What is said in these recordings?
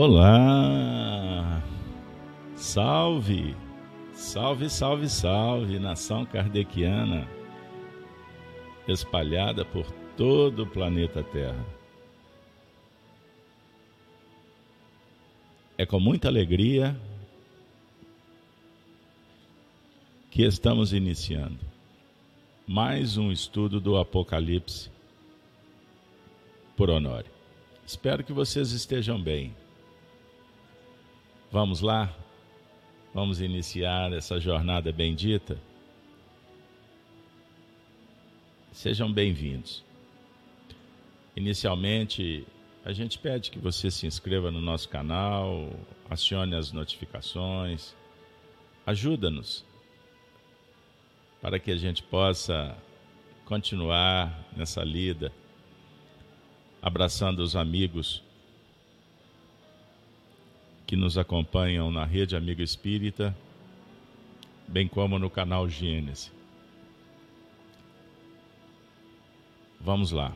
Olá! Salve! Salve, salve, salve, nação kardeciana espalhada por todo o planeta Terra. É com muita alegria que estamos iniciando mais um estudo do Apocalipse por Honório. Espero que vocês estejam bem. Vamos lá? Vamos iniciar essa jornada bendita? Sejam bem-vindos. Inicialmente, a gente pede que você se inscreva no nosso canal, acione as notificações, ajuda-nos para que a gente possa continuar nessa lida, abraçando os amigos que nos acompanham na Rede Amigo Espírita, bem como no canal Gênesis. Vamos lá.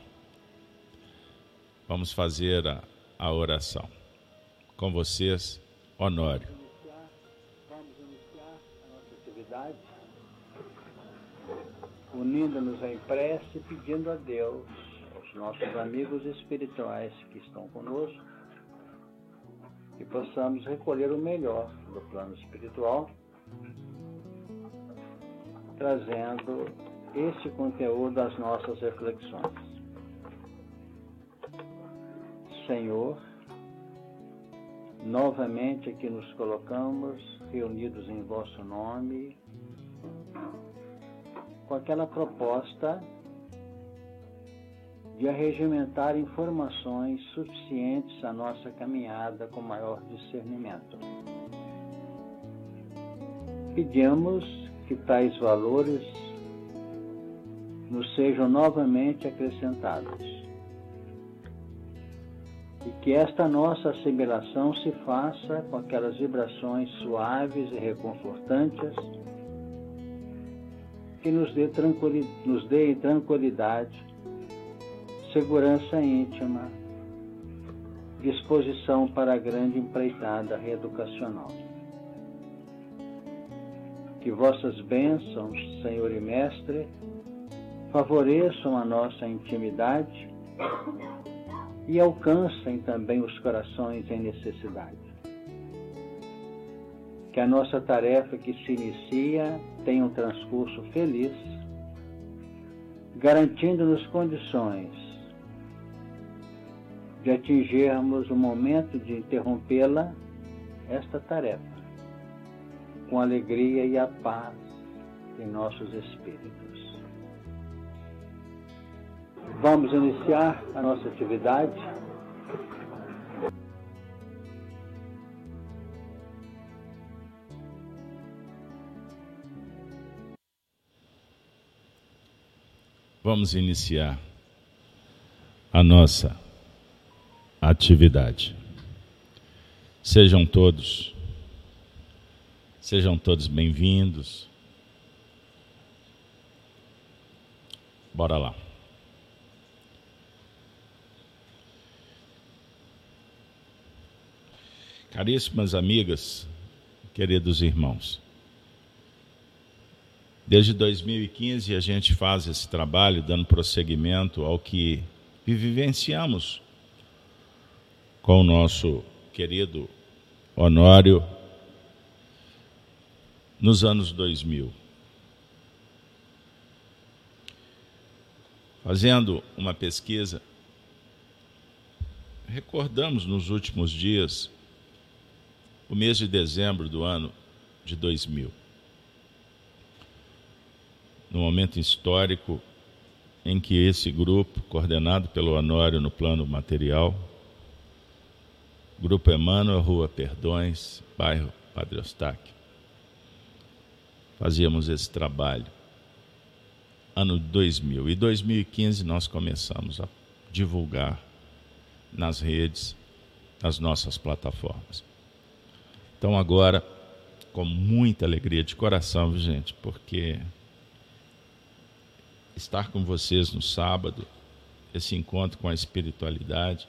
Vamos fazer a, a oração. Com vocês, Honório. Vamos iniciar a nossa atividade unindo-nos em prece, pedindo a Deus, aos nossos amigos espirituais que estão conosco, que possamos recolher o melhor do plano espiritual, trazendo este conteúdo às nossas reflexões. Senhor, novamente aqui nos colocamos, reunidos em vosso nome, com aquela proposta de arregimentar informações suficientes à nossa caminhada com maior discernimento. Pedimos que tais valores nos sejam novamente acrescentados e que esta nossa assimilação se faça com aquelas vibrações suaves e reconfortantes que nos dê, tranquilidade, nos dê tranquilidade segurança íntima, disposição para a grande empreitada reeducacional. Que vossas bênçãos, Senhor e Mestre, favoreçam a nossa intimidade e alcancem também os corações em necessidade. Que a nossa tarefa que se inicia tenha um transcurso feliz, garantindo-nos condições de atingirmos o momento de interrompê-la, esta tarefa, com alegria e a paz em nossos espíritos. Vamos iniciar a nossa atividade. Vamos iniciar a nossa atividade. Sejam todos, sejam todos bem-vindos. Bora lá. Caríssimas amigas, queridos irmãos, desde 2015 a gente faz esse trabalho dando prosseguimento ao que vivenciamos com o nosso querido Honório nos anos 2000. Fazendo uma pesquisa, recordamos nos últimos dias o mês de dezembro do ano de 2000. No momento histórico em que esse grupo, coordenado pelo Honório no plano material, Grupo Emmanuel, Rua Perdões, bairro Padre Eustáquio. Fazíamos esse trabalho. Ano 2000. E 2015 nós começamos a divulgar nas redes, nas nossas plataformas. Então agora, com muita alegria de coração, gente, porque estar com vocês no sábado, esse encontro com a espiritualidade,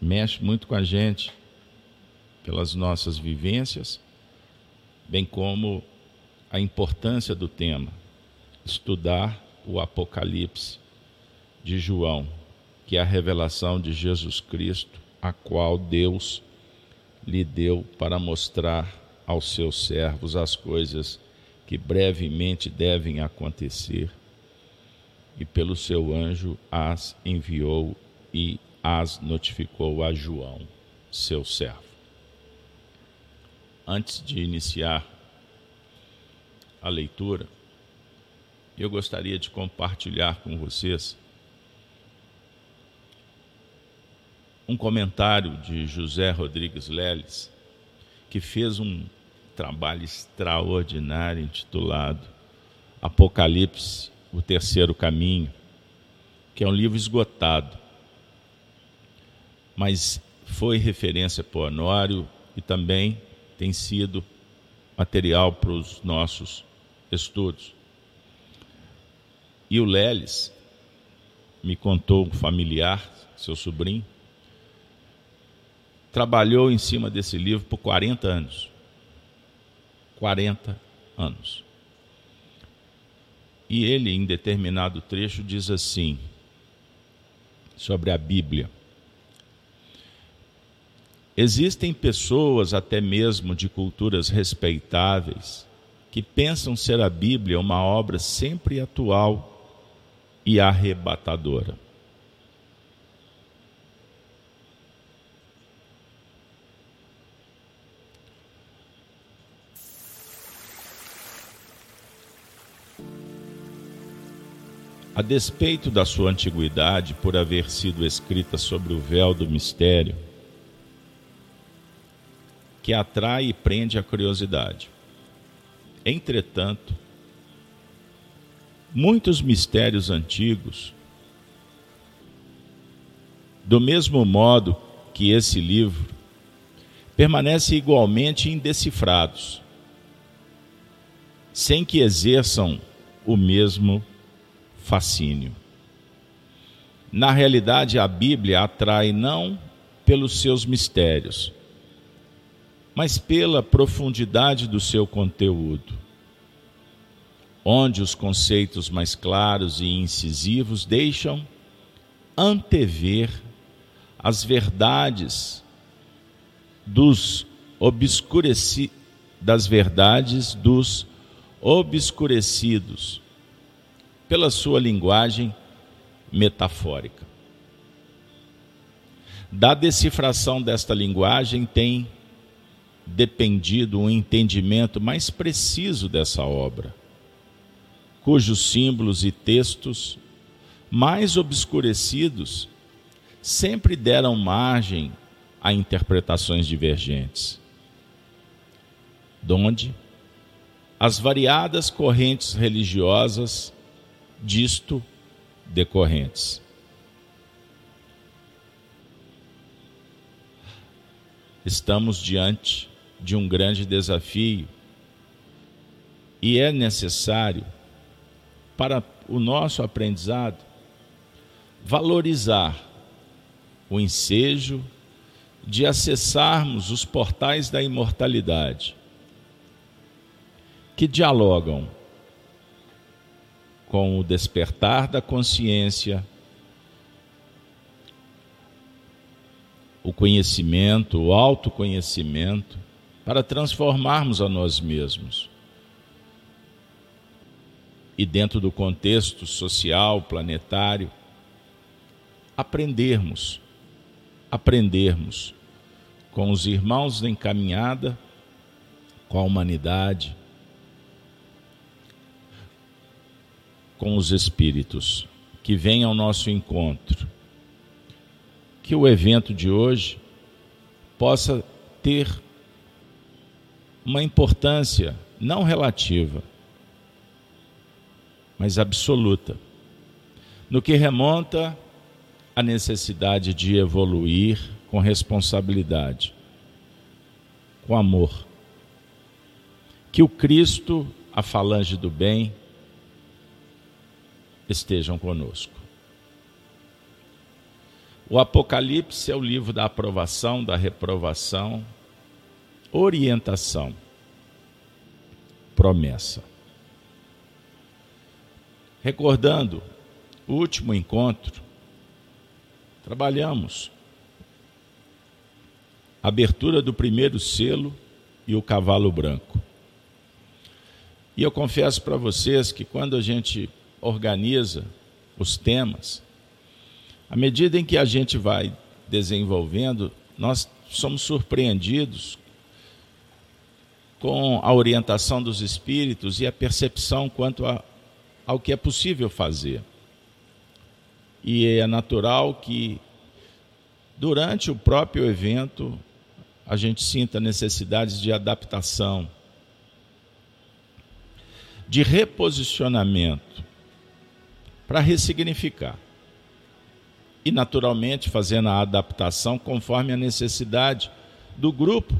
mexe muito com a gente pelas nossas vivências, bem como a importância do tema, estudar o Apocalipse de João, que é a revelação de Jesus Cristo, a qual Deus lhe deu para mostrar aos seus servos as coisas que brevemente devem acontecer, e pelo seu anjo as enviou e as notificou a João, seu servo. Antes de iniciar a leitura, eu gostaria de compartilhar com vocês um comentário de José Rodrigues Leles, que fez um trabalho extraordinário intitulado Apocalipse, o Terceiro Caminho, que é um livro esgotado, mas foi referência para o Honório e também tem sido material para os nossos estudos. E o Leles me contou um familiar, seu sobrinho, trabalhou em cima desse livro por 40 anos. 40 anos. E ele, em determinado trecho, diz assim, sobre a Bíblia. Existem pessoas, até mesmo de culturas respeitáveis, que pensam ser a Bíblia uma obra sempre atual e arrebatadora. A despeito da sua antiguidade, por haver sido escrita sobre o véu do mistério, que atrai e prende a curiosidade. Entretanto, muitos mistérios antigos, do mesmo modo que esse livro, permanecem igualmente indecifrados, sem que exerçam o mesmo fascínio. Na realidade, a Bíblia atrai não pelos seus mistérios, mas pela profundidade do seu conteúdo onde os conceitos mais claros e incisivos deixam antever as verdades dos obscureci das verdades dos obscurecidos pela sua linguagem metafórica. Da decifração desta linguagem tem dependido um entendimento mais preciso dessa obra cujos símbolos e textos mais obscurecidos sempre deram margem a interpretações divergentes. Donde as variadas correntes religiosas disto decorrentes. Estamos diante de um grande desafio. E é necessário para o nosso aprendizado, valorizar o ensejo de acessarmos os portais da imortalidade, que dialogam com o despertar da consciência, o conhecimento, o autoconhecimento, para transformarmos a nós mesmos e dentro do contexto social, planetário, aprendermos, aprendermos com os irmãos em caminhada, com a humanidade, com os espíritos que vêm ao nosso encontro. Que o evento de hoje possa ter uma importância não relativa, mas absoluta, no que remonta à necessidade de evoluir com responsabilidade, com amor. Que o Cristo, a falange do bem, estejam conosco. O Apocalipse é o livro da aprovação, da reprovação, orientação, promessa. Recordando o último encontro, trabalhamos a abertura do primeiro selo e o cavalo branco. E eu confesso para vocês que quando a gente organiza os temas, à medida em que a gente vai desenvolvendo, nós somos surpreendidos com a orientação dos espíritos e a percepção quanto a, ao que é possível fazer. E é natural que, durante o próprio evento, a gente sinta necessidades de adaptação, de reposicionamento, para ressignificar. E, naturalmente, fazendo a adaptação conforme a necessidade do grupo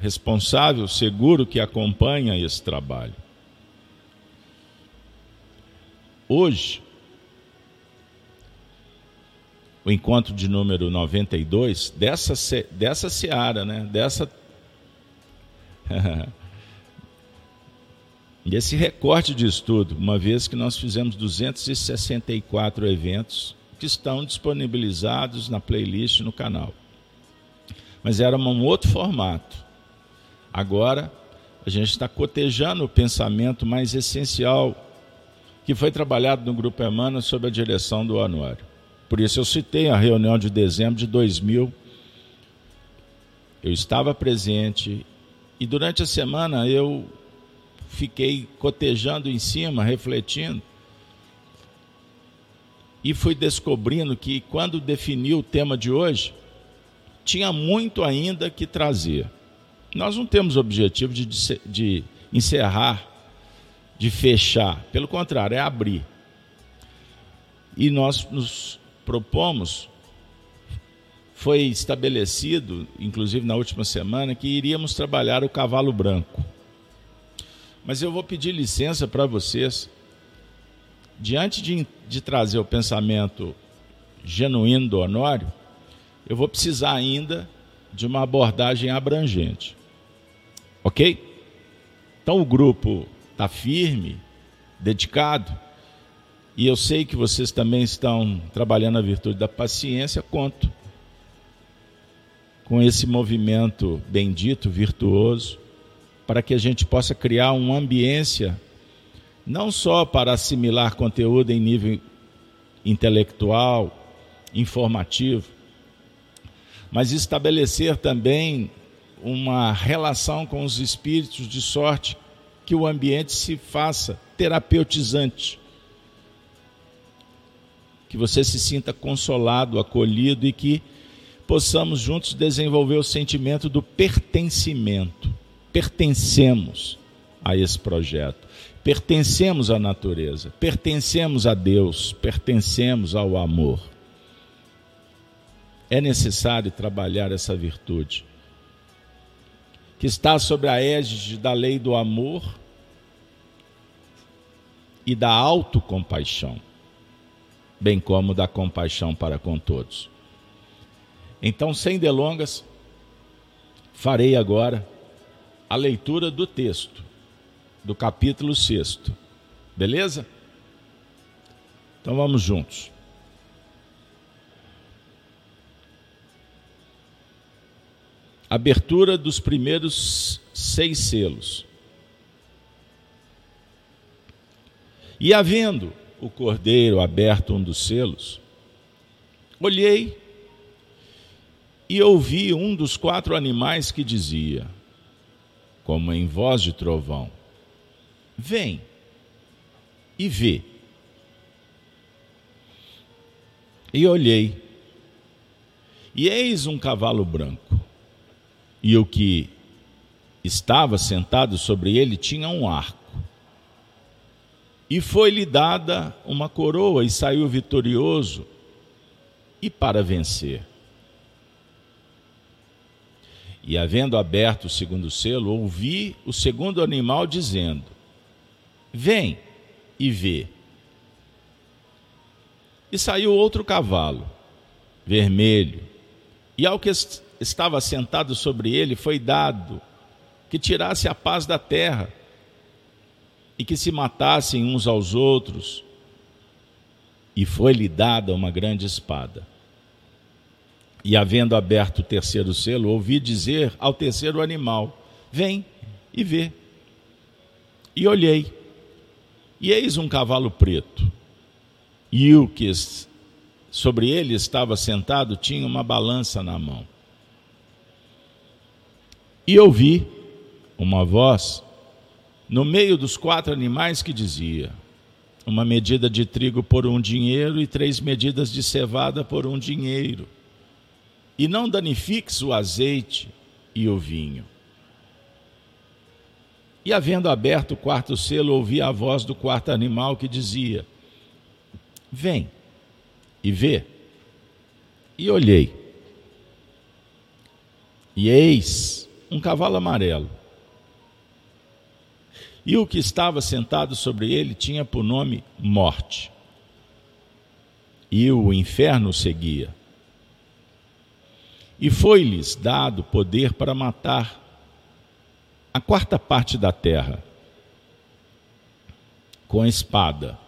responsável, seguro, que acompanha esse trabalho. Hoje, o encontro de número 92 dessa, dessa seara, né? dessa. esse recorte de estudo, uma vez que nós fizemos 264 eventos que estão disponibilizados na playlist no canal. Mas era um outro formato. Agora, a gente está cotejando o pensamento mais essencial que foi trabalhado no Grupo Emmanuel sob a direção do Honório. Por isso eu citei a reunião de dezembro de 2000. Eu estava presente e durante a semana eu fiquei cotejando em cima, refletindo. E fui descobrindo que quando defini o tema de hoje, tinha muito ainda que trazer. Nós não temos objetivo de, de, encerrar, de fechar. Pelo contrário, é abrir. E nós nos propomos, foi estabelecido, inclusive na última semana, que iríamos trabalhar o cavalo branco. Mas eu vou pedir licença para vocês, diante de, de trazer o pensamento genuíno do Honório, eu vou precisar ainda de uma abordagem abrangente. Ok? Então o grupo está firme, dedicado, e eu sei que vocês também estão trabalhando a virtude da paciência, conto com esse movimento bendito, virtuoso, para que a gente possa criar uma ambiência não só para assimilar conteúdo em nível intelectual, informativo, mas estabelecer também uma relação com os espíritos de sorte que o ambiente se faça terapeutizante. Que você se sinta consolado, acolhido e que possamos juntos desenvolver o sentimento do pertencimento. Pertencemos a esse projeto, pertencemos à natureza, pertencemos a Deus, pertencemos ao amor. É necessário trabalhar essa virtude, que está sobre a égide da lei do amor e da autocompaixão bem como da compaixão para com todos. Então, sem delongas, farei agora a leitura do texto, do capítulo 6. Beleza? Então vamos juntos. Abertura dos primeiros seis selos. E havendo o cordeiro aberto um dos selos, olhei e ouvi um dos quatro animais que dizia, como em voz de trovão: Vem e vê. E olhei, e eis um cavalo branco, e o que estava sentado sobre ele tinha um arco e foi-lhe dada uma coroa e saiu vitorioso e para vencer. E havendo aberto o segundo selo, ouvi o segundo animal dizendo: Vem e vê. E saiu outro cavalo, vermelho. E ao que estava sentado sobre ele foi dado que tirasse a paz da terra e que se matassem uns aos outros. E foi-lhe dada uma grande espada. E havendo aberto o terceiro selo, ouvi dizer ao terceiro animal: Vem e vê. E olhei, e eis um cavalo preto, e o que sobre ele estava sentado tinha uma balança na mão. E ouvi uma voz no meio dos quatro animais que dizia: Uma medida de trigo por um dinheiro e três medidas de cevada por um dinheiro. E não danifiques o azeite e o vinho. E havendo aberto o quarto selo, ouvi a voz do quarto animal que dizia: Vem e vê. E olhei. E eis um cavalo amarelo. E o que estava sentado sobre ele tinha por nome Morte. E o inferno seguia. E foi-lhes dado poder para matar a quarta parte da terra com espada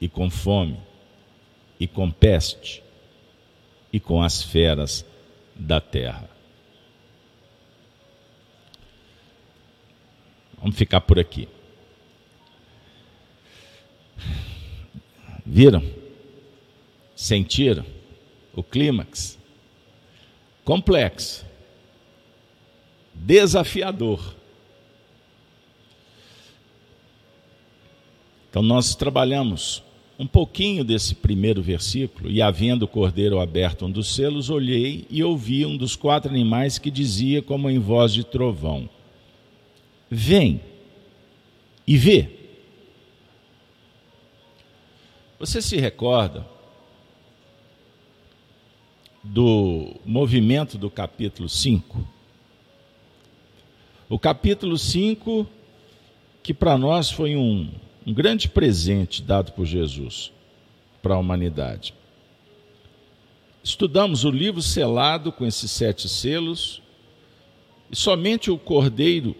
e com fome e com peste e com as feras da terra. Vamos ficar por aqui. Viram? Sentiram? O clímax? Complexo desafiador. Então, nós trabalhamos um pouquinho desse primeiro versículo, e havendo o cordeiro aberto um dos selos, olhei e ouvi um dos quatro animais que dizia, como em voz de trovão: Vem e vê. Você se recorda do movimento do capítulo 5? O capítulo 5, que para nós foi um, um grande presente dado por Jesus para a humanidade. Estudamos o livro selado com esses sete selos, e somente o cordeiro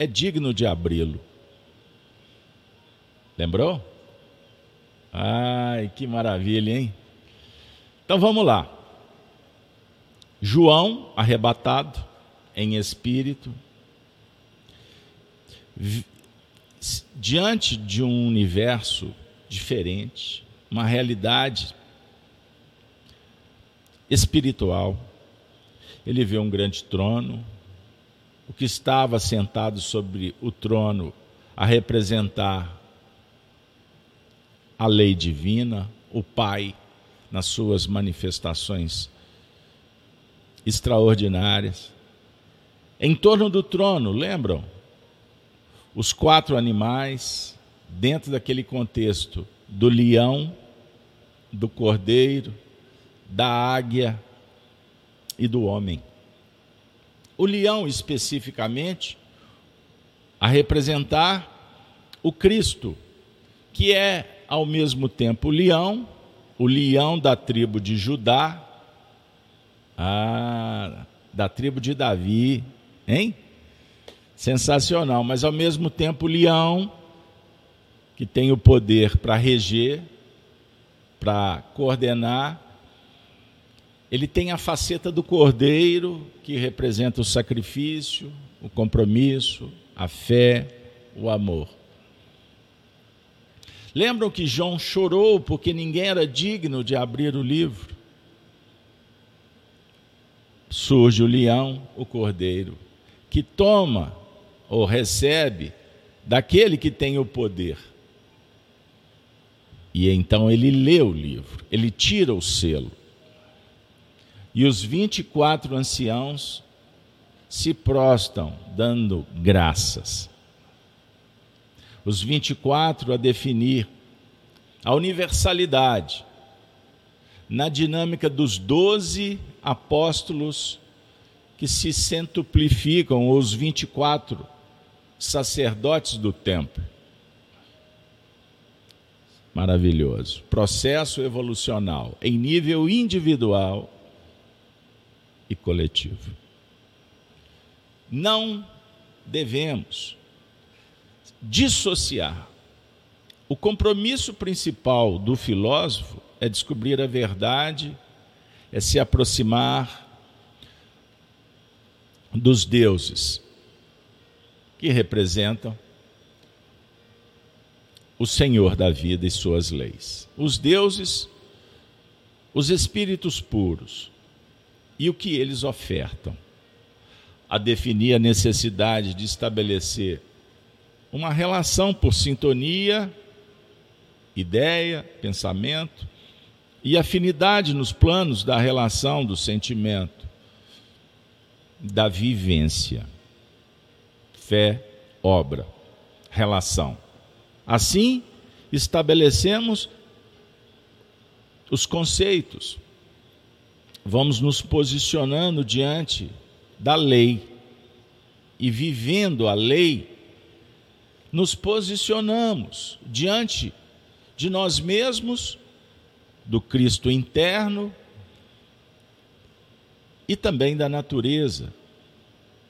é digno de abri-lo. Lembrou? Ai, que maravilha, hein? Então vamos lá. João, arrebatado, em espírito, diante de um universo diferente, uma realidade espiritual. Ele vê um grande trono, o que estava sentado sobre o trono a representar a lei divina, o Pai, nas suas manifestações extraordinárias. Em torno do trono, lembram? Os quatro animais, dentro daquele contexto do leão, do cordeiro, da águia e do homem. O leão, especificamente, a representar o Cristo, que é ao mesmo tempo o leão, o leão da tribo de Judá, ah, da tribo de Davi, Hein? Sensacional, mas ao mesmo tempo o leão, que tem o poder para reger, para coordenar, ele tem a faceta do cordeiro, que representa o sacrifício, o compromisso, a fé, o amor. Lembram que João chorou porque ninguém era digno de abrir o livro? Surge o leão, o cordeiro que toma ou recebe daquele que tem o poder. E então ele lê o livro, ele tira o selo. E os 24 anciãos se prostam, dando graças. Os 24 a definir a universalidade na dinâmica dos doze apóstolos que se centuplificam os 24 sacerdotes do templo. maravilhoso. Processo evolucional em nível individual e coletivo. Não devemos dissociar. O compromisso principal do filósofo é descobrir a verdade, é se aproximar dos deuses que representam o Senhor da vida e suas leis. Os deuses, os espíritos puros e o que eles ofertam. A definir a necessidade de estabelecer uma relação por sintonia, ideia, pensamento e afinidade nos planos da relação, do sentimento, da vivência. Fé, obra, relação. Assim, estabelecemos os conceitos, vamos nos posicionando diante da lei. E vivendo a lei, nos posicionamos diante de nós mesmos, do Cristo interno e também da natureza,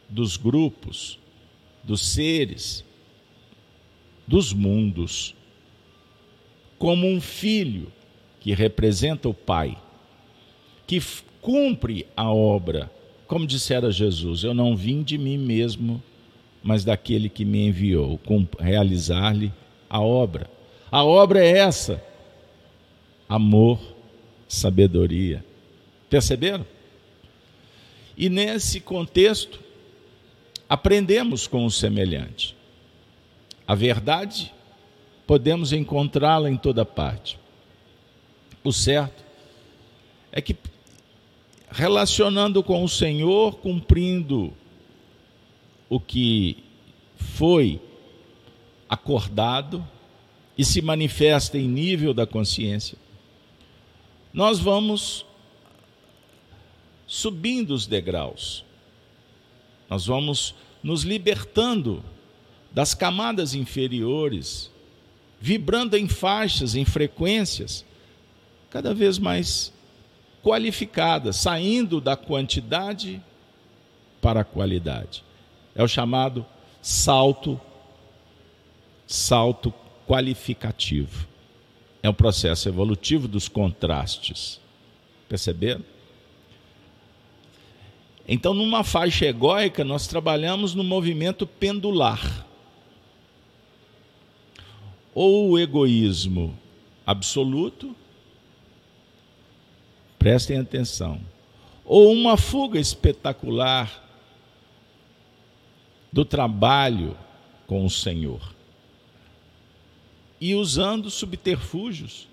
dos grupos, dos seres dos mundos, como um filho que representa o Pai, que cumpre a obra, como dissera Jesus: Eu não vim de mim mesmo, mas daquele que me enviou, realizar-lhe a obra. A obra é essa: amor, sabedoria. Perceberam? E nesse contexto, aprendemos com o semelhante. A verdade, podemos encontrá-la em toda parte. O certo é que, relacionando com o Senhor, cumprindo o que foi acordado e se manifesta em nível da consciência, nós vamos subindo os degraus, nós vamos nos libertando das camadas inferiores, vibrando em faixas, em frequências cada vez mais qualificadas, saindo da quantidade para a qualidade. É o chamado salto salto qualificativo. É um processo evolutivo dos contrastes. Perceberam? Então, numa faixa egóica, nós trabalhamos no movimento pendular ou o egoísmo absoluto, prestem atenção, ou uma fuga espetacular do trabalho com o Senhor e usando subterfúgios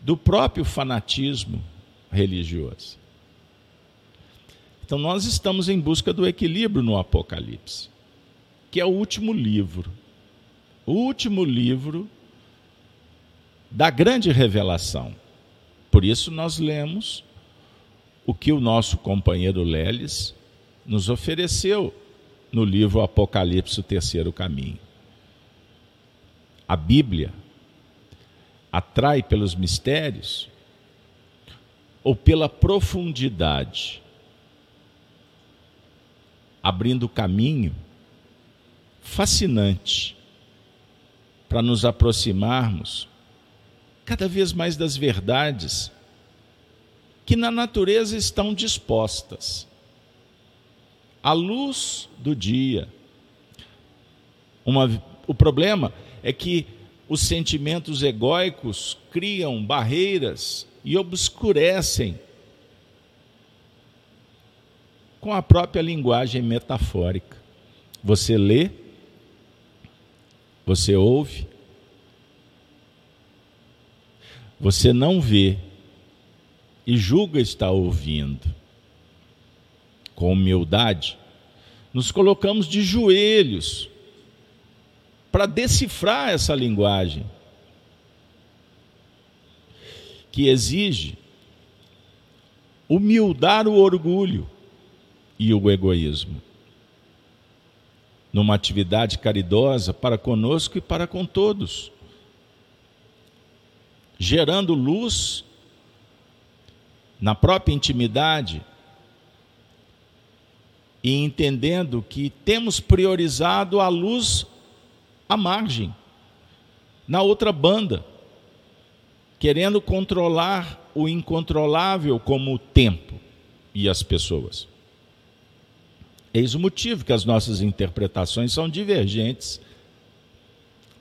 do próprio fanatismo religioso. Então, nós estamos em busca do equilíbrio no Apocalipse, que é o último livro o último livro da grande revelação. Por isso nós lemos o que o nosso companheiro Leles nos ofereceu no livro Apocalipse, o terceiro caminho. A Bíblia atrai pelos mistérios ou pela profundidade, abrindo caminho fascinante para nos aproximarmos cada vez mais das verdades que na natureza estão dispostas. A luz do dia. Uma, o problema é que os sentimentos egóicos criam barreiras e obscurecem com a própria linguagem metafórica. Você lê você ouve, você não vê e julga estar ouvindo. Com humildade, nos colocamos de joelhos para decifrar essa linguagem que exige humildar o orgulho e o egoísmo numa atividade caridosa para conosco e para com todos, gerando luz na própria intimidade e entendendo que temos priorizado a luz à margem, na outra banda, querendo controlar o incontrolável como o tempo e as pessoas. Eis o motivo que as nossas interpretações são divergentes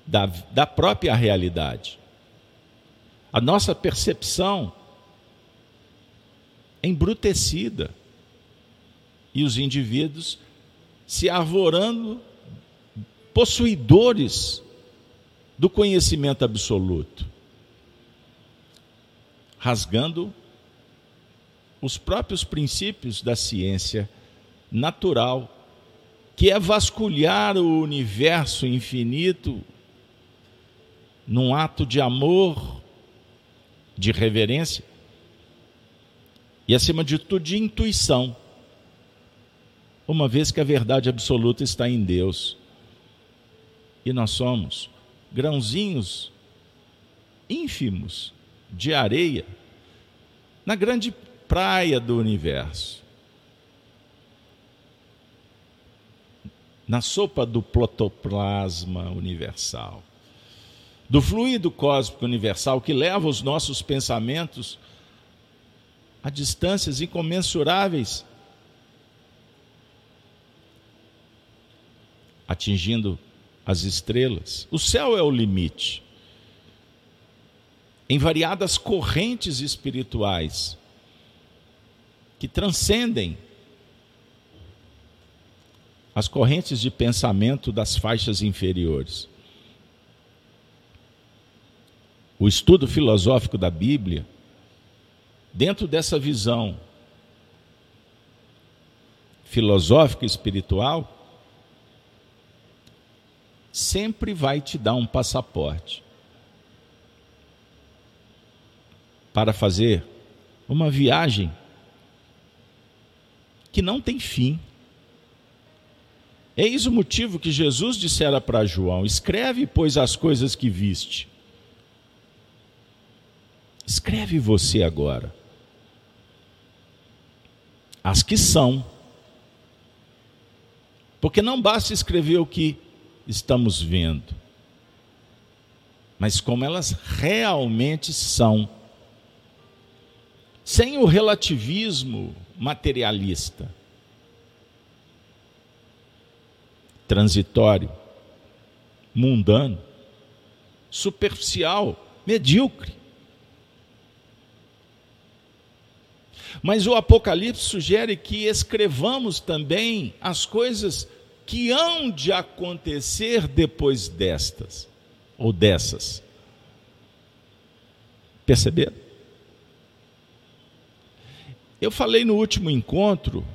da, da própria realidade. A nossa percepção é embrutecida e os indivíduos se arvorando possuidores do conhecimento absoluto, rasgando os próprios princípios da ciência natural, que é vasculhar o universo infinito num ato de amor, de reverência e, acima de tudo, de intuição, uma vez que a verdade absoluta está em Deus e nós somos grãozinhos ínfimos de areia na grande praia do universo. Na sopa do protoplasma universal do fluido cósmico universal que leva os nossos pensamentos a distâncias incomensuráveis, atingindo as estrelas. O céu é o limite. Em variadas correntes espirituais que transcendem as correntes de pensamento das faixas inferiores. O estudo filosófico da Bíblia, dentro dessa visão filosófica e espiritual, sempre vai te dar um passaporte para fazer uma viagem que não tem fim. Eis o motivo que Jesus dissera para João: Escreve, pois, as coisas que viste, Escreve você agora. As que são. Porque não basta escrever o que estamos vendo, mas como elas realmente são. Sem o relativismo materialista, transitório, mundano, superficial, medíocre. Mas o Apocalipse sugere que escrevamos também as coisas que hão de acontecer depois destas, ou dessas. Perceberam? Eu falei no último encontro,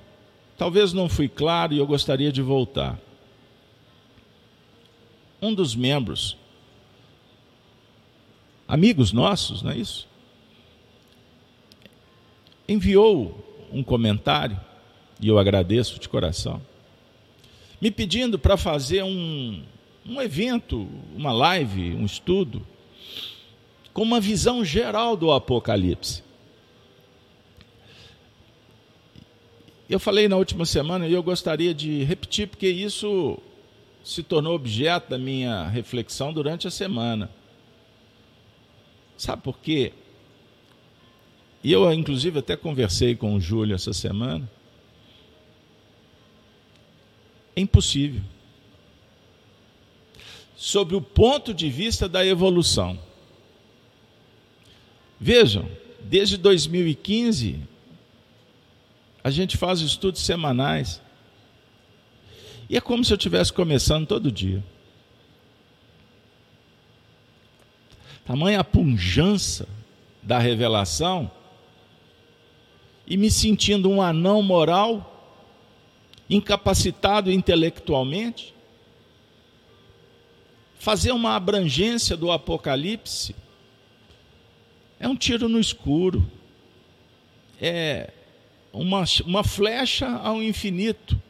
talvez não fui claro e eu gostaria de voltar. Um dos membros, amigos nossos, não é isso? Enviou um comentário, e eu agradeço de coração, me pedindo para fazer um, um evento, uma live, um estudo, com uma visão geral do Apocalipse. Eu falei na última semana e eu gostaria de repetir, porque isso se tornou objeto da minha reflexão durante a semana. Sabe por quê? E eu, inclusive, até conversei com o Júlio essa semana. É impossível. Sob o ponto de vista da evolução. Vejam, desde 2015, a gente faz estudos semanais. E é como se eu estivesse começando todo dia. Tamanha a punjança da revelação e me sentindo um anão moral, incapacitado intelectualmente? Fazer uma abrangência do Apocalipse é um tiro no escuro, é uma, uma flecha ao infinito.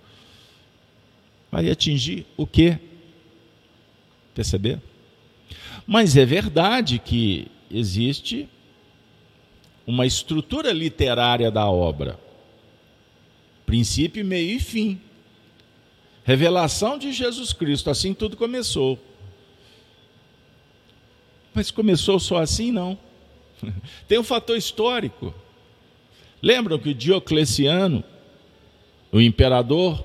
Vai atingir o quê? Perceber? Mas é verdade que existe uma estrutura literária da obra. Princípio, meio e fim. Revelação de Jesus Cristo, assim tudo começou. Mas começou só assim? Não. Tem um fator histórico. Lembram que Diocleciano, o imperador,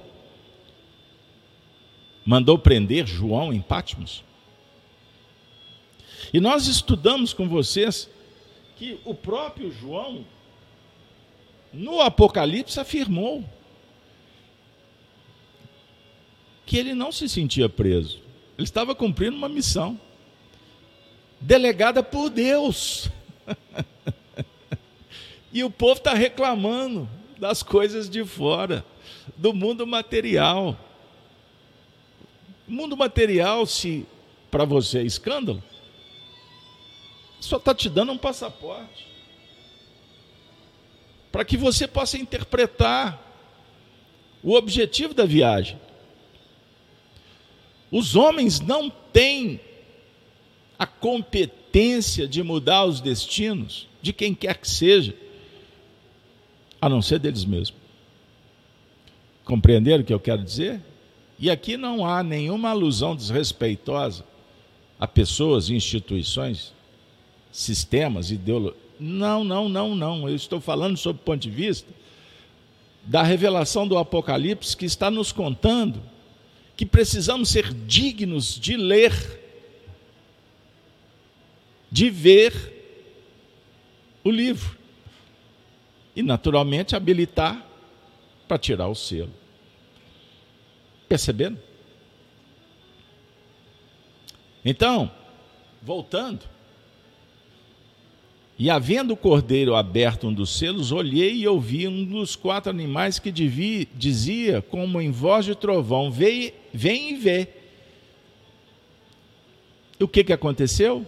mandou prender João em Patmos? E nós estudamos com vocês que o próprio João, no Apocalipse, afirmou que ele não se sentia preso. Ele estava cumprindo uma missão delegada por Deus. e o povo está reclamando das coisas de fora, do mundo material. O mundo material, se para você é escândalo, só está te dando um passaporte para que você possa interpretar o objetivo da viagem. Os homens não têm a competência de mudar os destinos de quem quer que seja, a não ser deles mesmos. Compreenderam o que eu quero dizer? E aqui não há nenhuma alusão desrespeitosa a pessoas, instituições, sistemas, ideologias. Não, não, não, não. Eu estou falando sob o ponto de vista da revelação do Apocalipse que está nos contando que precisamos ser dignos de ler, de ver o livro e, naturalmente, habilitar para tirar o selo. Percebendo? Então, voltando, e havendo o cordeiro aberto um dos selos, olhei e ouvi um dos quatro animais que devia, dizia, como em voz de trovão: Vem, vem e vê. E o que, que aconteceu?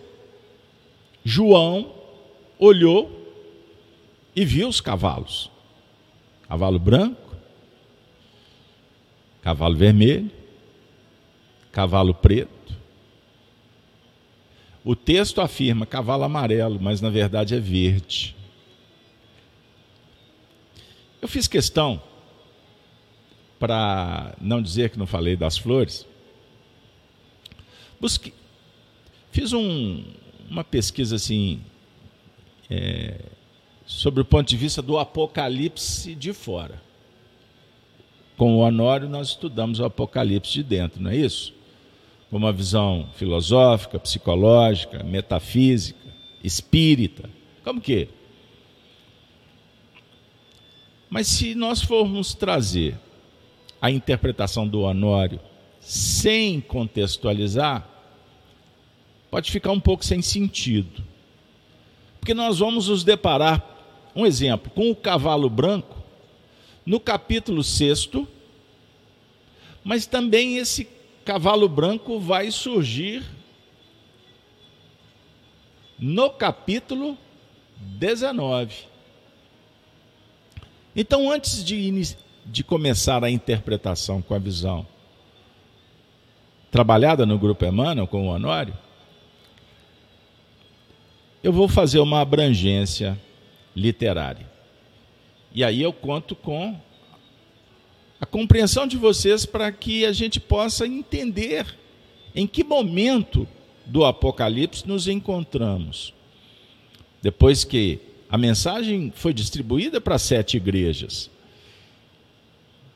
João olhou e viu os cavalos: cavalo branco, cavalo vermelho, cavalo preto o texto afirma cavalo amarelo, mas na verdade é verde. Eu fiz questão, para não dizer que não falei das flores, busquei, fiz um, uma pesquisa assim, é, sobre o ponto de vista do Apocalipse de fora. Com o Honório, nós estudamos o Apocalipse de dentro, não é isso? Uma visão filosófica, psicológica, metafísica, espírita. Como que? Mas se nós formos trazer a interpretação do Honório sem contextualizar, pode ficar um pouco sem sentido. Porque nós vamos nos deparar, um exemplo, com o cavalo branco no capítulo 6, mas também esse cavalo branco vai surgir no capítulo 19. Então, antes de, de começar a interpretação com a visão trabalhada no grupo Emmanuel com o Honório, eu vou fazer uma abrangência literária. E aí eu conto com a compreensão de vocês para que a gente possa entender em que momento do Apocalipse nos encontramos. Depois que a mensagem foi distribuída para sete igrejas.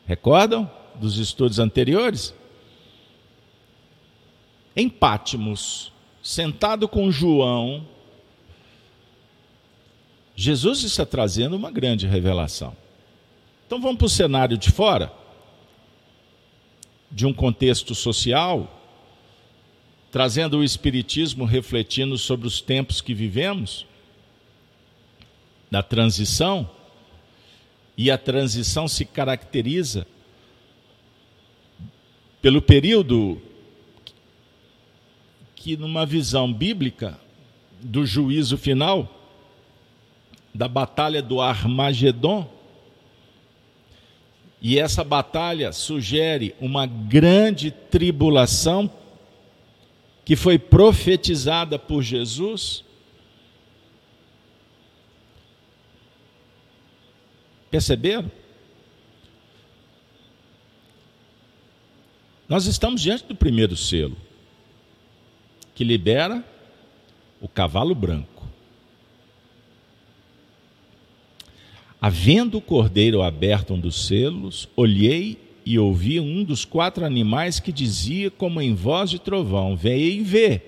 Recordam dos estudos anteriores? Em Pátimos, sentado com João, Jesus está trazendo uma grande revelação. Então vamos para o cenário de fora, de um contexto social, trazendo o Espiritismo refletindo sobre os tempos que vivemos, da transição, e a transição se caracteriza pelo período que, numa visão bíblica do juízo final, da batalha do Armagedon, e essa batalha sugere uma grande tribulação que foi profetizada por Jesus. Perceberam? Nós estamos diante do primeiro selo, que libera o cavalo branco. Havendo o cordeiro aberto um dos selos, olhei e ouvi um dos quatro animais que dizia, como em voz de trovão: Vem e vê.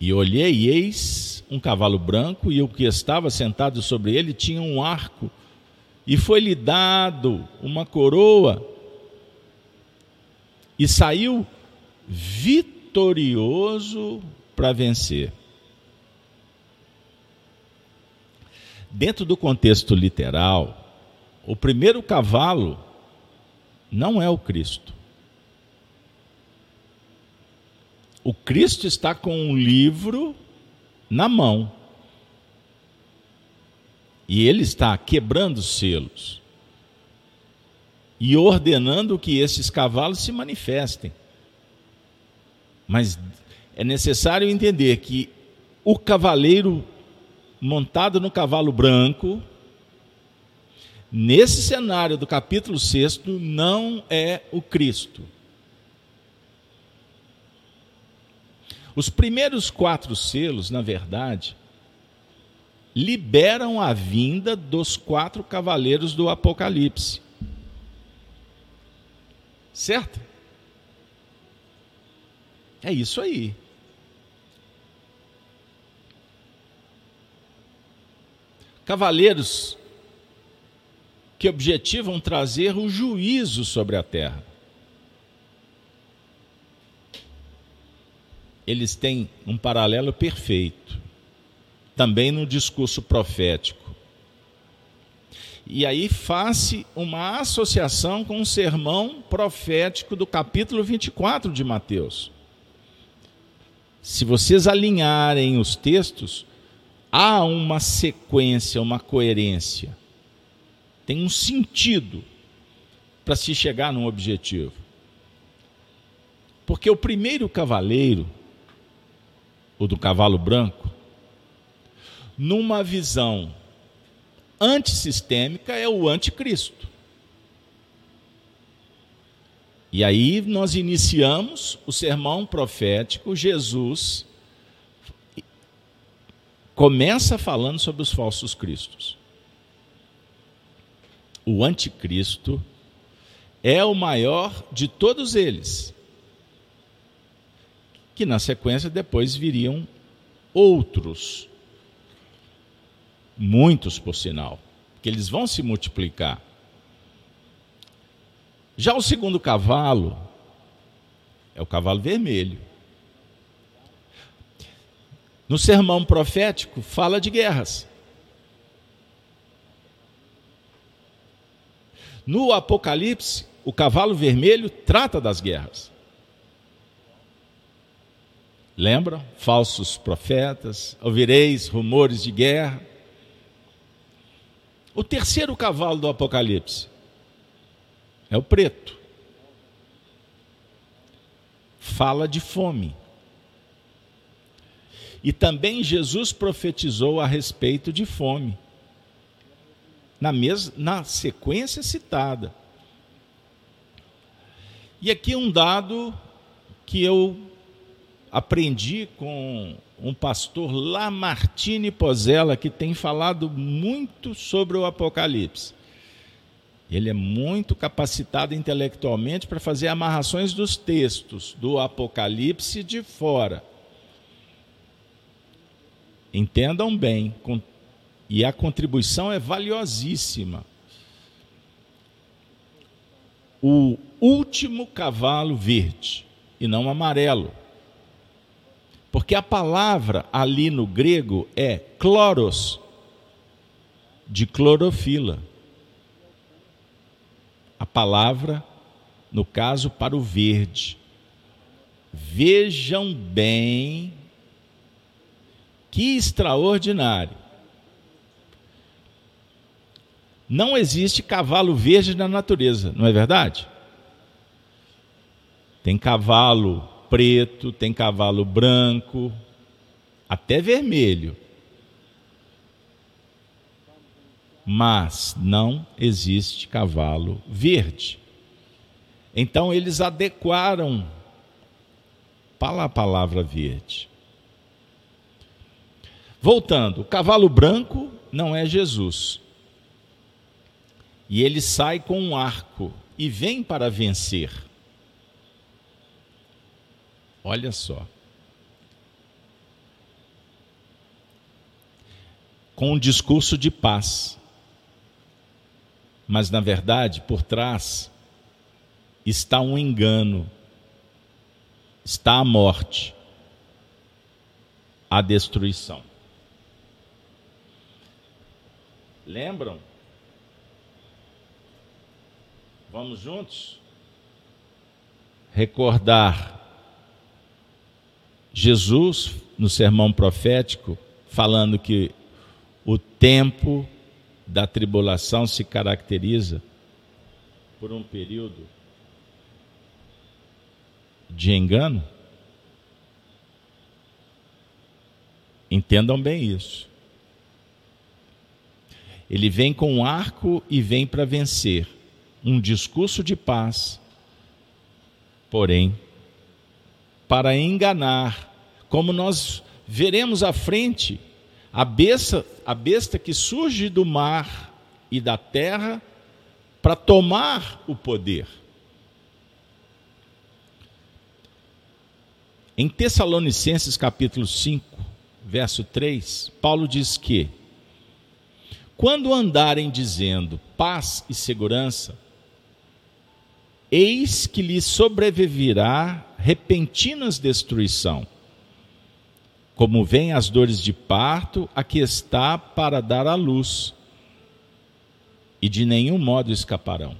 E olhei, e eis um cavalo branco, e o que estava sentado sobre ele tinha um arco, e foi-lhe dado uma coroa, e saiu vitorioso para vencer. Dentro do contexto literal, o primeiro cavalo não é o Cristo. O Cristo está com um livro na mão. E ele está quebrando selos e ordenando que esses cavalos se manifestem. Mas é necessário entender que o cavaleiro montado no cavalo branco, nesse cenário do capítulo 6, não é o Cristo. Os primeiros quatro selos, na verdade, liberam a vinda dos quatro cavaleiros do Apocalipse. Certo? É isso aí. Cavaleiros que objetivam trazer o juízo sobre a terra. Eles têm um paralelo perfeito, também no discurso profético. E aí faz-se uma associação com o sermão profético do capítulo 24 de Mateus. Se vocês alinharem os textos, há uma sequência, uma coerência tem um sentido para se chegar num objetivo. Porque o primeiro cavaleiro, o do cavalo branco, numa visão antissistêmica, é o anticristo. E aí nós iniciamos o sermão profético, Jesus começa falando sobre os falsos cristos o anticristo, é o maior de todos eles. Que na sequência depois viriam outros, muitos por sinal, que eles vão se multiplicar. Já o segundo cavalo é o cavalo vermelho. No sermão profético, fala de guerras. No Apocalipse, o cavalo vermelho trata das guerras. Lembra? Falsos profetas, ouvireis rumores de guerra. O terceiro cavalo do Apocalipse é o preto. Fala de fome. E também Jesus profetizou a respeito de fome na, na sequência citada. E aqui um dado que eu aprendi com um pastor Lamartine Pozella, que tem falado muito sobre o Apocalipse. Ele é muito capacitado intelectualmente para fazer amarrações dos textos do Apocalipse de fora. Entendam bem, e a contribuição é valiosíssima. O último cavalo verde e não amarelo. Porque a palavra ali no grego é chloros, de clorofila. A palavra, no caso, para o verde. Vejam bem que extraordinário. Não existe cavalo verde na natureza, não é verdade? Tem cavalo preto, tem cavalo branco, até vermelho. mas não existe cavalo verde. Então eles adequaram para a palavra verde. Voltando, o cavalo branco não é Jesus. E ele sai com um arco e vem para vencer. Olha só. Com um discurso de paz. Mas, na verdade, por trás está um engano, está a morte, a destruição. Lembram? Vamos juntos? Recordar Jesus no sermão profético falando que o tempo da tribulação se caracteriza por um período de engano? Entendam bem isso. Ele vem com um arco e vem para vencer. Um discurso de paz, porém, para enganar, como nós veremos à frente, a besta, a besta que surge do mar e da terra para tomar o poder. Em Tessalonicenses capítulo 5, verso 3, Paulo diz que quando andarem dizendo paz e segurança, eis que lhes sobreviverá repentinas destruição. Como vêm as dores de parto, aqui está para dar à luz, e de nenhum modo escaparão.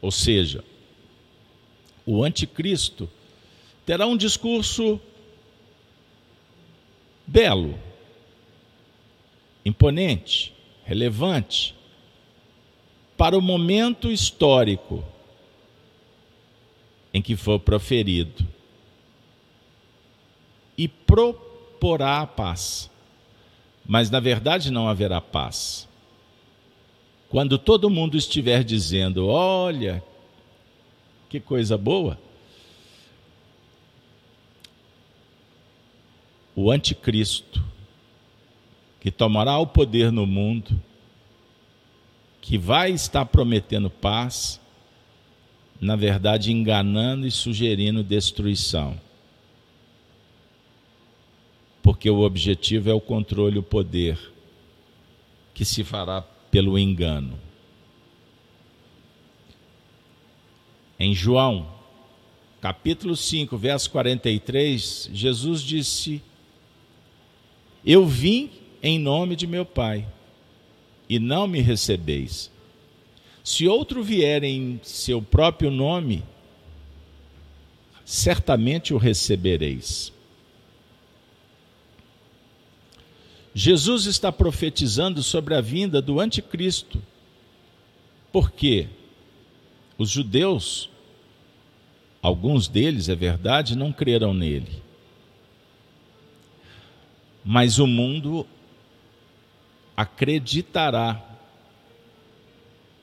Ou seja, o anticristo terá um discurso belo, imponente, relevante para o momento histórico em que for proferido e proporá a paz. Mas na verdade não haverá paz. Quando todo mundo estiver dizendo: Olha, que coisa boa, o anticristo que tomará o poder no mundo, que vai estar prometendo paz, na verdade enganando e sugerindo destruição. Porque o objetivo é o controle, o poder, que se fará pelo engano. Em João, capítulo 5, verso 43, Jesus disse: Eu vim em nome de meu Pai, e não me recebeis. Se outro vier em seu próprio nome, certamente o recebereis. Jesus está profetizando sobre a vinda do anticristo. Porque os judeus, alguns deles, é verdade, não creram nele. Mas o mundo acreditará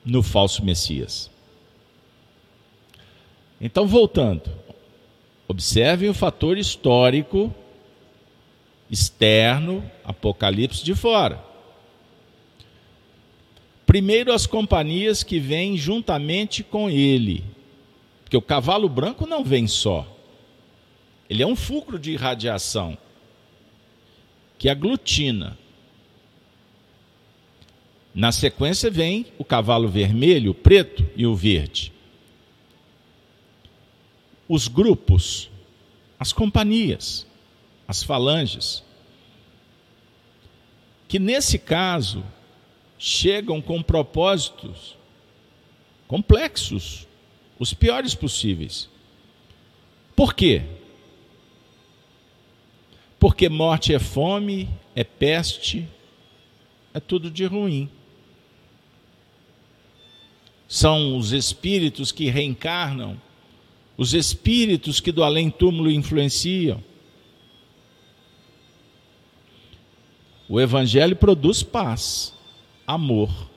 no falso Messias. Então, voltando, observem o fator histórico externo, Apocalipse de fora. Primeiro, as companhias que vêm juntamente com ele, porque o cavalo branco não vem só, ele é um fulcro de irradiação que aglutina na sequência vem o cavalo vermelho, o preto e o verde. Os grupos, as companhias, as falanges, que nesse caso chegam com propósitos complexos, os piores possíveis. Por quê? Porque morte é fome, é peste, é tudo de ruim são os espíritos que reencarnam, os espíritos que do além-túmulo influenciam. O Evangelho produz paz, amor,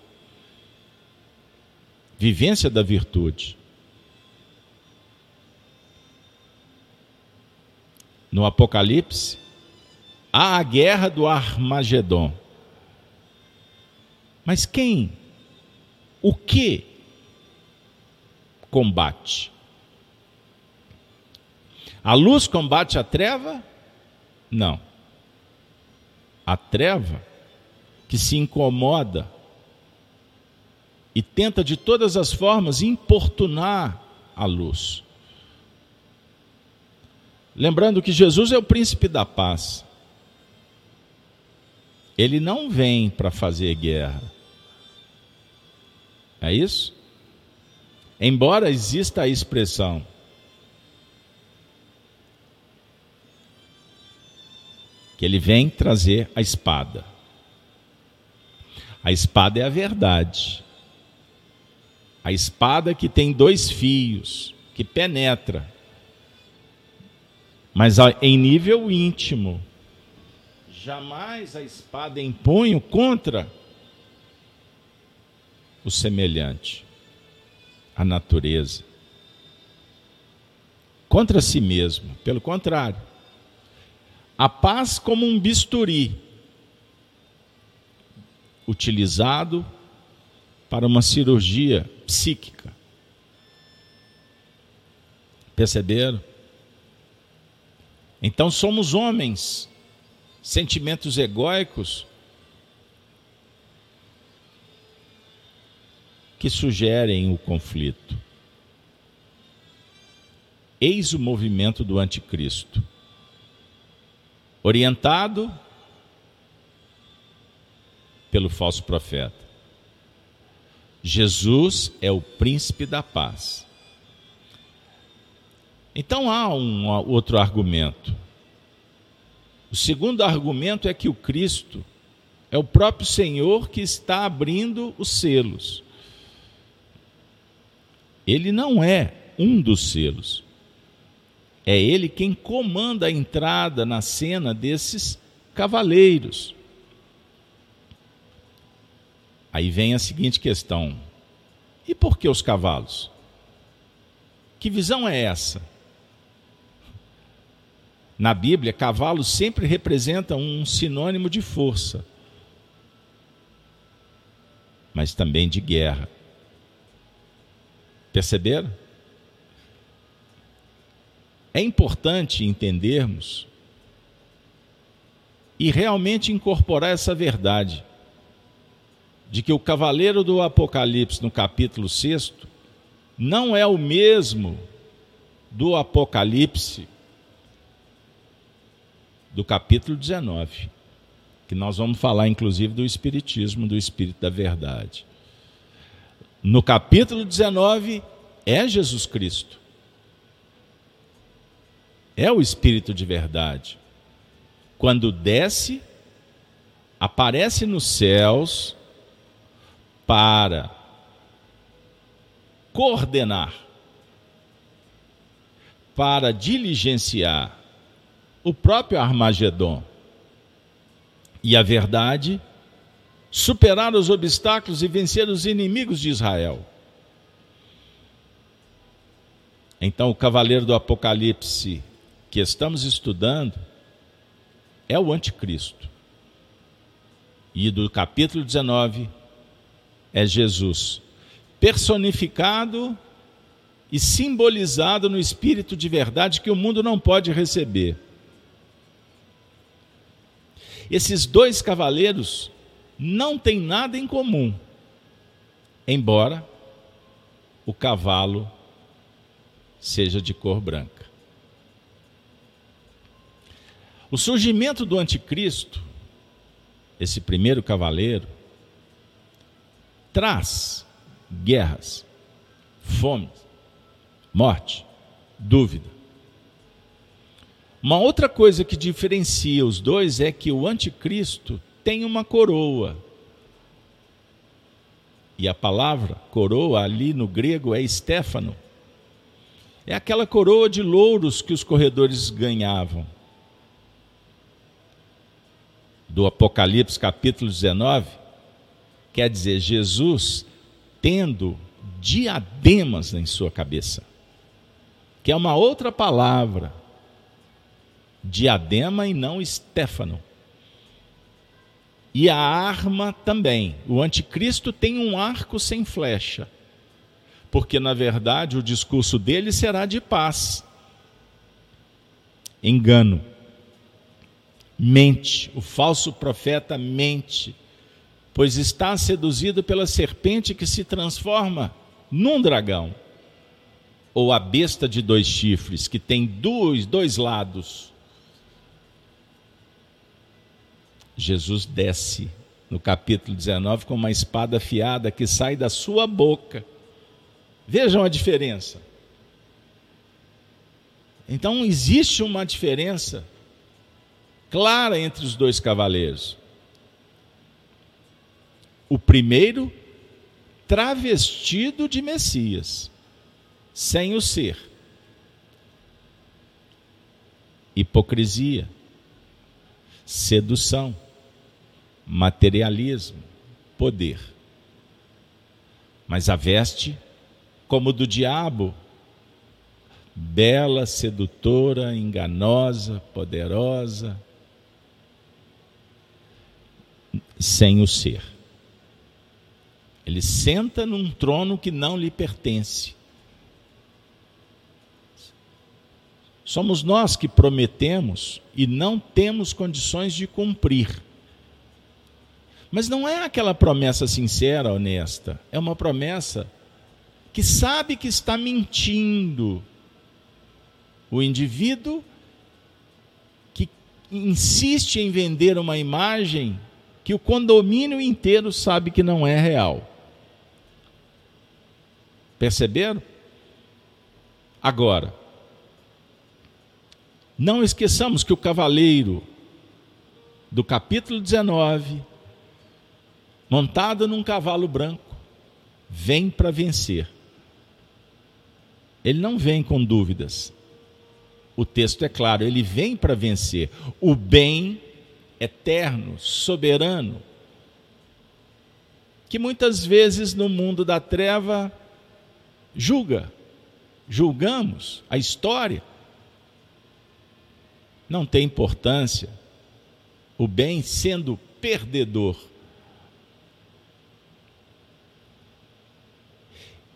vivência da virtude. No Apocalipse, há a guerra do Armagedon. Mas quem? O que combate? A luz combate a treva? Não. A treva que se incomoda e tenta de todas as formas importunar a luz. Lembrando que Jesus é o príncipe da paz. Ele não vem para fazer guerra. É isso? Embora exista a expressão que ele vem trazer a espada. A espada é a verdade. A espada que tem dois fios, que penetra, mas em nível íntimo. Jamais a espada em punho contra o semelhante, a natureza, contra si mesmo. Pelo contrário, a paz como um bisturi utilizado para uma cirurgia psíquica. Perceberam? Então somos homens, sentimentos egóicos que sugerem o conflito. Eis o movimento do anticristo orientado pelo falso profeta. Jesus é o príncipe da paz. Então há um outro argumento. O segundo argumento é que o Cristo é o próprio Senhor que está abrindo os selos. Ele não é um dos selos. É ele quem comanda a entrada na cena desses cavaleiros. Aí vem a seguinte questão: e por que os cavalos? Que visão é essa? Na Bíblia, cavalo sempre representa um sinônimo de força, mas também de guerra. Perceberam? É importante entendermos e realmente incorporar essa verdade de que o cavaleiro do Apocalipse, no capítulo 6, não é o mesmo do Apocalipse do capítulo 19, que nós vamos falar inclusive do Espiritismo, do Espírito da Verdade. No capítulo 19 é Jesus Cristo é o Espírito de verdade. Quando desce, aparece nos céus para coordenar, para diligenciar o próprio Armagedon. E a verdade, superar os obstáculos e vencer os inimigos de Israel. Então, o cavaleiro do Apocalipse que estamos estudando é o anticristo. E do capítulo 19 é Jesus, personificado e simbolizado no espírito de verdade que o mundo não pode receber. Esses dois cavaleiros não têm nada em comum, embora o cavalo seja de cor branca. O surgimento do anticristo, esse primeiro cavaleiro, traz guerras, fome, morte, dúvida. Uma outra coisa que diferencia os dois é que o anticristo tem uma coroa. E a palavra coroa ali no grego é estéfano. É aquela coroa de louros que os corredores ganhavam do Apocalipse capítulo 19, quer dizer Jesus tendo diademas em sua cabeça, que é uma outra palavra, diadema e não Stefano. E a arma também. O anticristo tem um arco sem flecha, porque na verdade o discurso dele será de paz. Engano. Mente, o falso profeta mente, pois está seduzido pela serpente que se transforma num dragão, ou a besta de dois chifres, que tem dois, dois lados. Jesus desce no capítulo 19 com uma espada afiada que sai da sua boca. Vejam a diferença. Então existe uma diferença clara entre os dois cavaleiros. O primeiro travestido de Messias, sem o ser. Hipocrisia, sedução, materialismo, poder. Mas a veste, como do diabo, bela, sedutora, enganosa, poderosa, sem o ser. Ele senta num trono que não lhe pertence. Somos nós que prometemos e não temos condições de cumprir. Mas não é aquela promessa sincera, honesta. É uma promessa que sabe que está mentindo. O indivíduo que insiste em vender uma imagem que o condomínio inteiro sabe que não é real. Perceberam? Agora, não esqueçamos que o cavaleiro do capítulo 19, montado num cavalo branco, vem para vencer. Ele não vem com dúvidas. O texto é claro, ele vem para vencer. O bem eterno, soberano, que muitas vezes no mundo da treva julga, julgamos a história. Não tem importância. O bem sendo perdedor.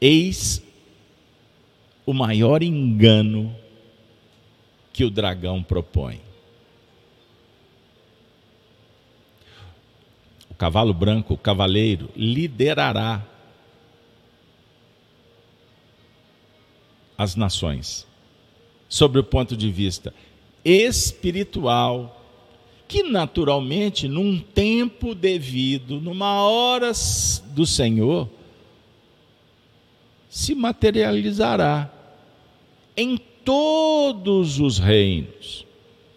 Eis o maior engano que o dragão propõe. O cavalo branco, o cavaleiro, liderará as nações, sobre o ponto de vista espiritual, que naturalmente, num tempo devido, numa hora do Senhor, se materializará em todos os reinos,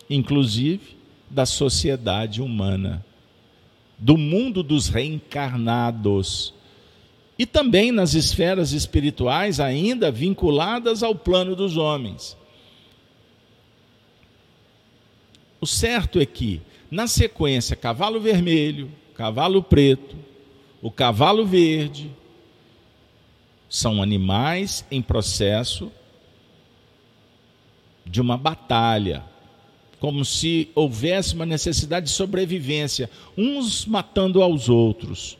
inclusive da sociedade humana, do mundo dos reencarnados e também nas esferas espirituais ainda vinculadas ao plano dos homens. O certo é que, na sequência, cavalo vermelho, cavalo preto, o cavalo verde, são animais em processo de uma batalha, como se houvesse uma necessidade de sobrevivência, uns matando aos outros.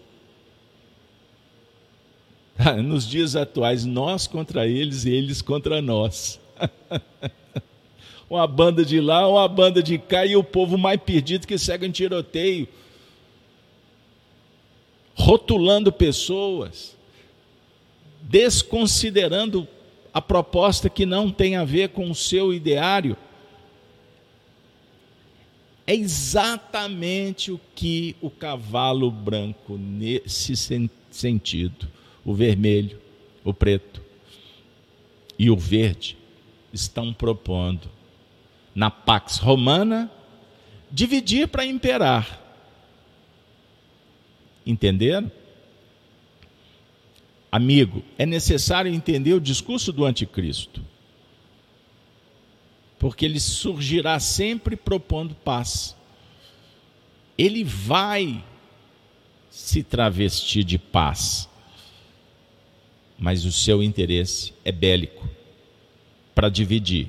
Nos dias atuais, nós contra eles e eles contra nós. uma banda de lá, uma banda de cá e o povo mais perdido que segue em tiroteio, rotulando pessoas, desconsiderando a proposta que não tem a ver com o seu ideário. É exatamente o que o cavalo branco, nesse sentido, o vermelho, o preto e o verde estão propondo, na Pax Romana, dividir para imperar. Entenderam? Amigo, é necessário entender o discurso do anticristo. Porque ele surgirá sempre propondo paz. Ele vai se travestir de paz, mas o seu interesse é bélico para dividir.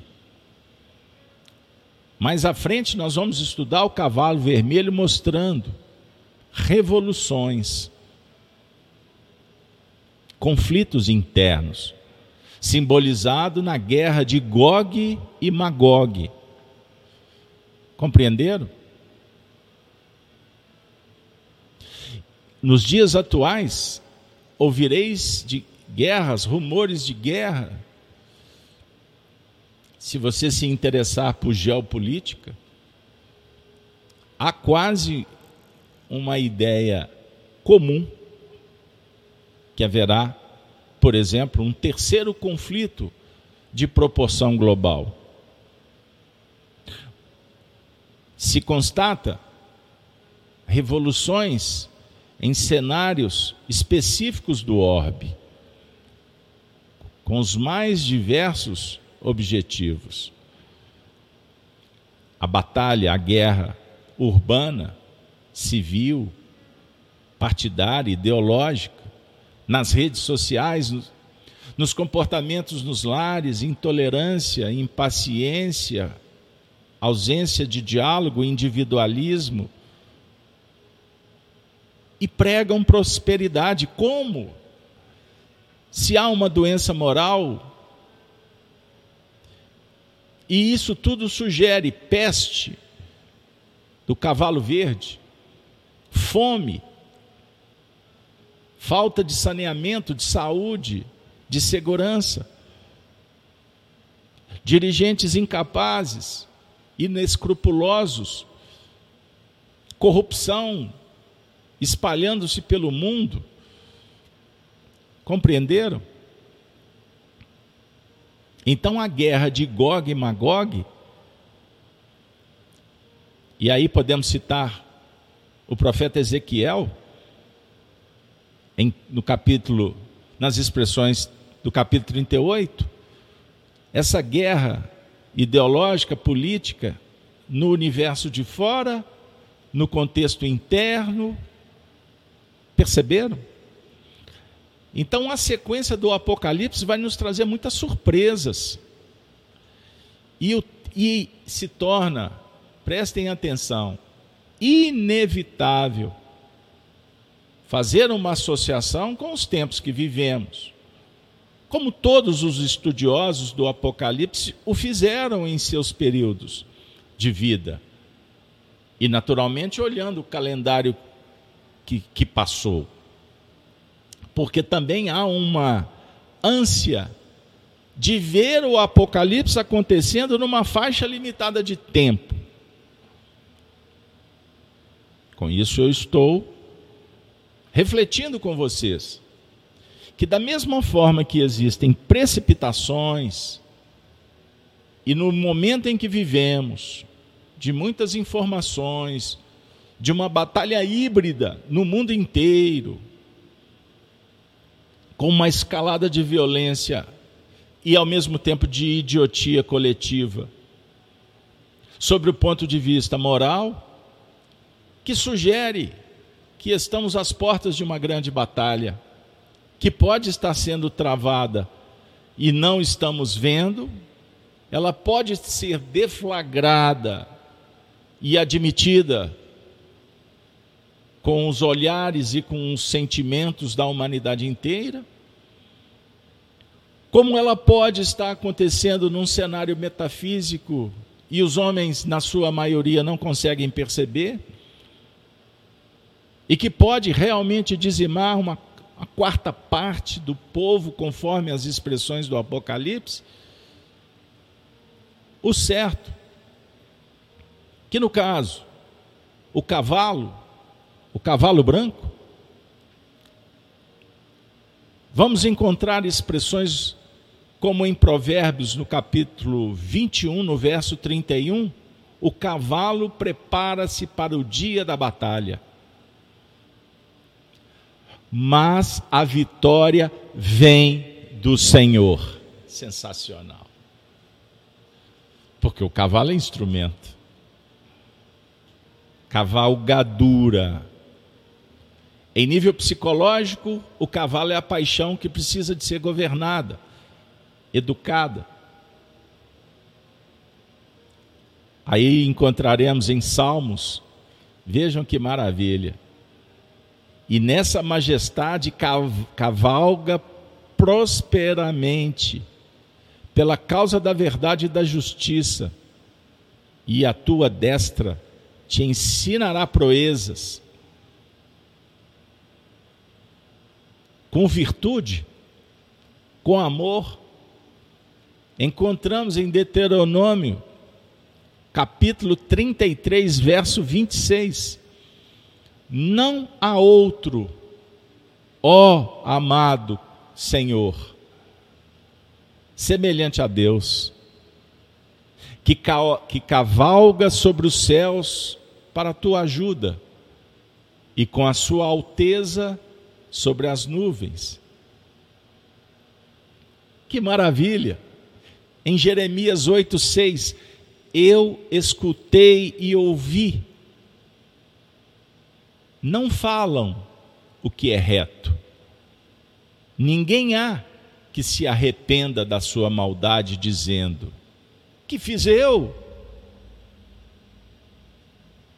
Mais à frente nós vamos estudar o cavalo vermelho mostrando revoluções, conflitos internos, simbolizado na guerra de Gog e Magog. Compreenderam? Nos dias atuais, ouvireis de guerras, rumores de guerra. Se você se interessar por geopolítica, há quase uma ideia comum que haverá, por exemplo, um terceiro conflito de proporção global. Se constata revoluções em cenários específicos do orbe, com os mais diversos objetivos. A batalha, a guerra urbana, civil, partidária, ideológica, nas redes sociais, nos comportamentos nos lares, intolerância, impaciência, ausência de diálogo, individualismo, e pregam prosperidade. Como? Se há uma doença moral, e isso tudo sugere peste do cavalo verde, fome, falta de saneamento, de saúde, de segurança, dirigentes incapazes, inescrupulosos, corrupção, espalhando-se pelo mundo. Compreenderam? Então a guerra de Gog e Magog, e aí podemos citar o profeta Ezequiel, em, no capítulo, nas expressões do capítulo 38, essa guerra ideológica, política, no universo de fora, no contexto interno, Perceberam? Então a sequência do Apocalipse vai nos trazer muitas surpresas. E, e se torna, prestem atenção, inevitável fazer uma associação com os tempos que vivemos. Como todos os estudiosos do Apocalipse o fizeram em seus períodos de vida. E, naturalmente, olhando o calendário que, que passou. Porque também há uma ânsia de ver o Apocalipse acontecendo numa faixa limitada de tempo. Com isso eu estou refletindo com vocês que da mesma forma que existem precipitações e no momento em que vivemos de muitas informações, de uma batalha híbrida no mundo inteiro, com uma escalada de violência e ao mesmo tempo de idiotia coletiva, sobre o ponto de vista moral, que sugere que estamos às portas de uma grande batalha, que pode estar sendo travada e não estamos vendo, ela pode ser deflagrada e admitida com os olhares e com os sentimentos da humanidade inteira? Como ela pode estar acontecendo num cenário metafísico e os homens, na sua maioria, não conseguem perceber? E que pode realmente dizimar uma a quarta parte do povo, conforme as expressões do Apocalipse? O certo, que no caso, o cavalo o cavalo branco, vamos encontrar expressões como em Provérbios, no capítulo 21, no verso 31, o cavalo prepara-se para o dia da batalha. Mas a vitória vem do Senhor. Sensacional. Porque o cavalo é instrumento. Cavalgadura Em nível psicológico, o cavalo é a paixão que precisa de ser governada, educada. Aí encontraremos em Salmos, vejam que maravilha. E nessa majestade cavalga prosperamente, pela causa da verdade e da justiça, e a tua destra te ensinará proezas. Com virtude, com amor, encontramos em Deuteronômio, capítulo 33, verso 26. Não há outro, ó amado Senhor, semelhante a Deus, que, que cavalga sobre os céus para a tua ajuda, e com a sua alteza sobre as nuvens. Que maravilha! Em Jeremias 8,6, eu escutei e ouvi. Não falam o que é reto. Ninguém há que se arrependa da sua maldade, dizendo: Que fiz eu?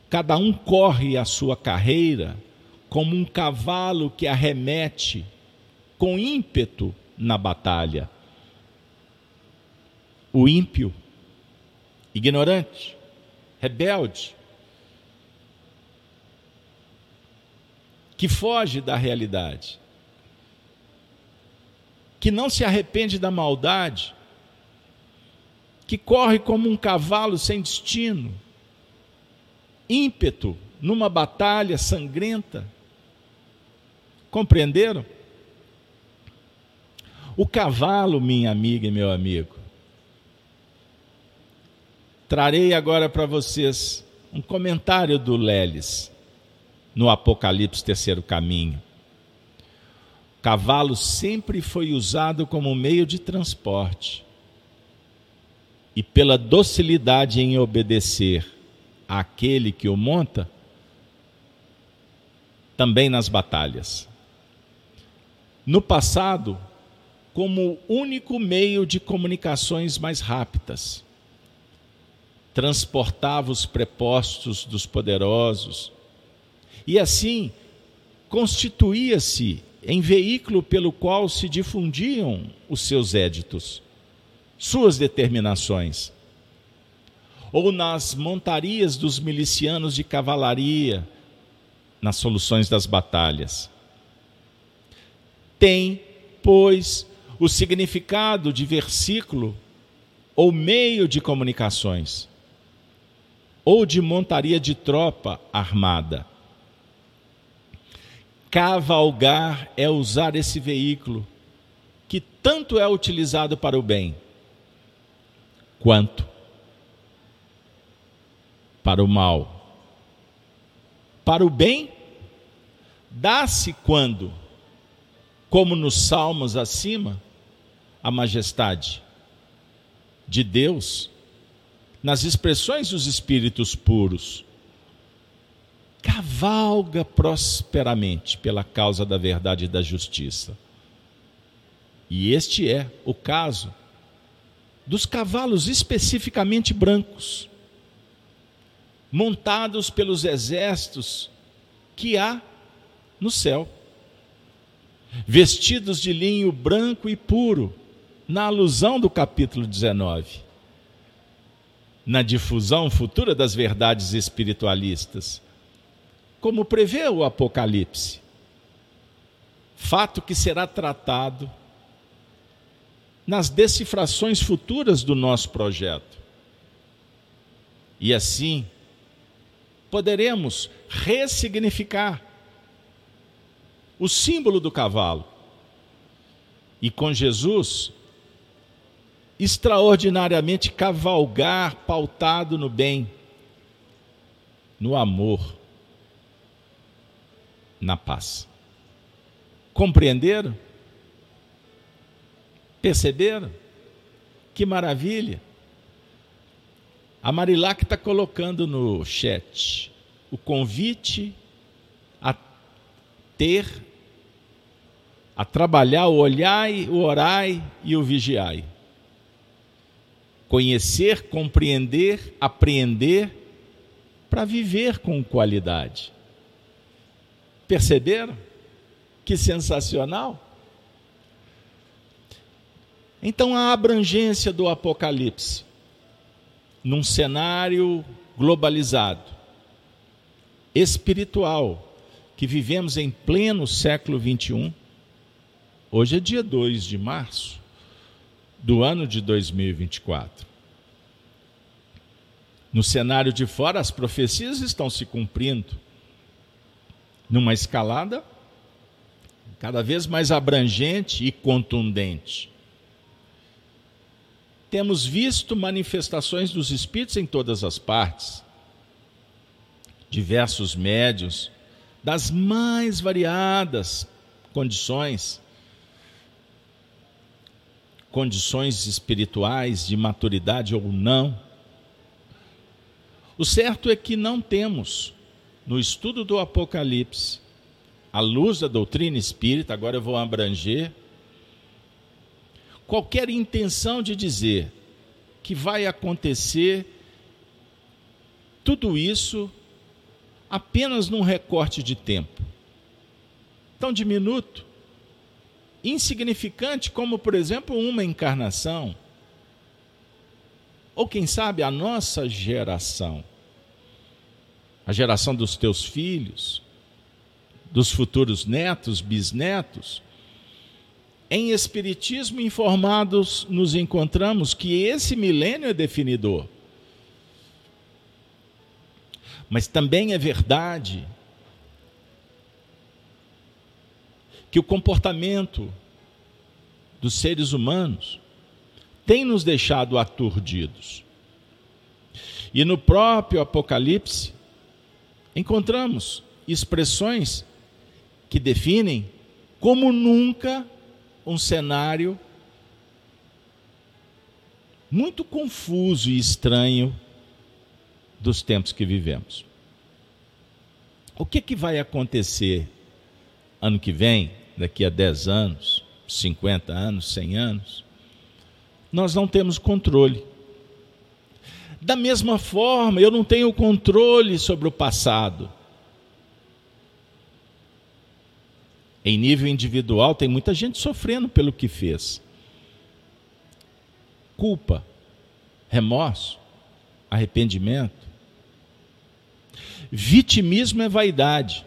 Cada um corre a sua carreira como um cavalo que arremete com ímpeto na batalha. O ímpio, ignorante, rebelde, que foge da realidade, que não se arrepende da maldade, que corre como um cavalo sem destino, ímpeto numa batalha sangrenta, Compreenderam? O cavalo, minha amiga e meu amigo. Trarei agora para vocês um comentário do Leles no Apocalipse Terceiro Caminho. Cavalo sempre foi usado como meio de transporte. E pela docilidade em obedecer àquele que o monta, também nas batalhas no passado como único meio de comunicações mais rápidas. Transportava os prepostos dos poderosos e assim constituía-se em veículo pelo qual se difundiam os seus éditos, suas determinações. Ou nas montarias dos milicianos de cavalaria, nas soluções das batalhas tem, pois, o significado de versículo ou meio de comunicações, ou de montaria de tropa armada. Cavalgar é usar esse veículo, que tanto é utilizado para o bem, quanto para o mal. Para o bem, dá-se quando como nos salmos acima, a majestade de Deus nas expressões dos espíritos puros. Cavalga prosperamente pela causa da verdade e da justiça. E este é o caso dos cavalos especificamente brancos, montados pelos exércitos que há no céu vestidos de linho branco e puro, na alusão do capítulo 19, na difusão futura das verdades espiritualistas, como prevê o Apocalipse. Fato que será tratado nas decifrações futuras do nosso projeto. E assim, poderemos ressignificar o símbolo do cavalo. E com Jesus, extraordinariamente cavalgar pautado no bem, no amor, na paz. Compreenderam? Perceberam? Que maravilha! A Marilac está colocando no chat o convite ter, a trabalhar o olhai, o orai e o vigiai. Conhecer, compreender, apreender para viver com qualidade. Perceberam? Que sensacional! Então, a abrangência do Apocalipse, num cenário globalizado, espiritual, que vivemos em pleno século 21, hoje é dia 2 de março do ano de 2024. No cenário de fora, as profecias estão se cumprindo numa escalada cada vez mais abrangente e contundente. Temos visto manifestações dos espíritos em todas as partes, diversos médios, das mais variadas condições, condições espirituais de maturidade ou não. O certo é que não temos no estudo do Apocalipse, à luz da doutrina espírita, agora eu vou abranger, qualquer intenção de dizer que vai acontecer tudo isso apenas num recorte de tempo tão diminuto, insignificante como, por exemplo, uma encarnação, ou quem sabe a nossa geração a geração dos teus filhos, dos futuros netos, bisnetos. Em Espiritismo informados, nos encontramos que esse milênio é definidor. Mas também é verdade que o comportamento dos seres humanos tem nos deixado aturdidos. E no próprio Apocalipse, encontramos expressões que definem como nunca um cenário muito confuso e estranho dos tempos que vivemos. O que, que vai acontecer ano que vem, daqui a 10 anos, 50 anos, 100 anos? Nós não temos controle. Da mesma forma, eu não tenho controle sobre o passado. Em nível individual, tem muita gente sofrendo pelo que fez. Culpa, remorso, arrependimento. Vitimismo é vaidade.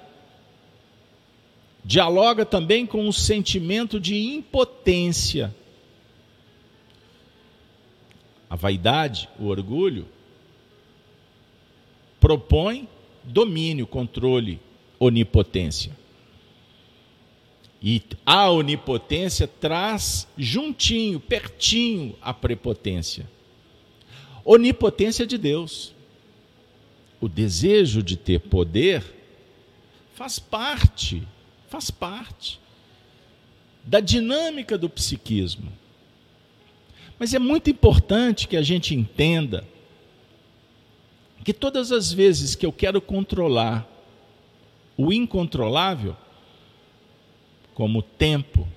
Dialoga também com o sentimento de impotência a vaidade, o orgulho, propõe domínio, controle, onipotência. E a onipotência traz juntinho, pertinho, a prepotência. Onipotência de Deus. O desejo de ter poder faz parte, faz parte da dinâmica do psiquismo. Mas é muito importante que a gente entenda que todas as vezes que eu quero controlar o incontrolável, como o tempo,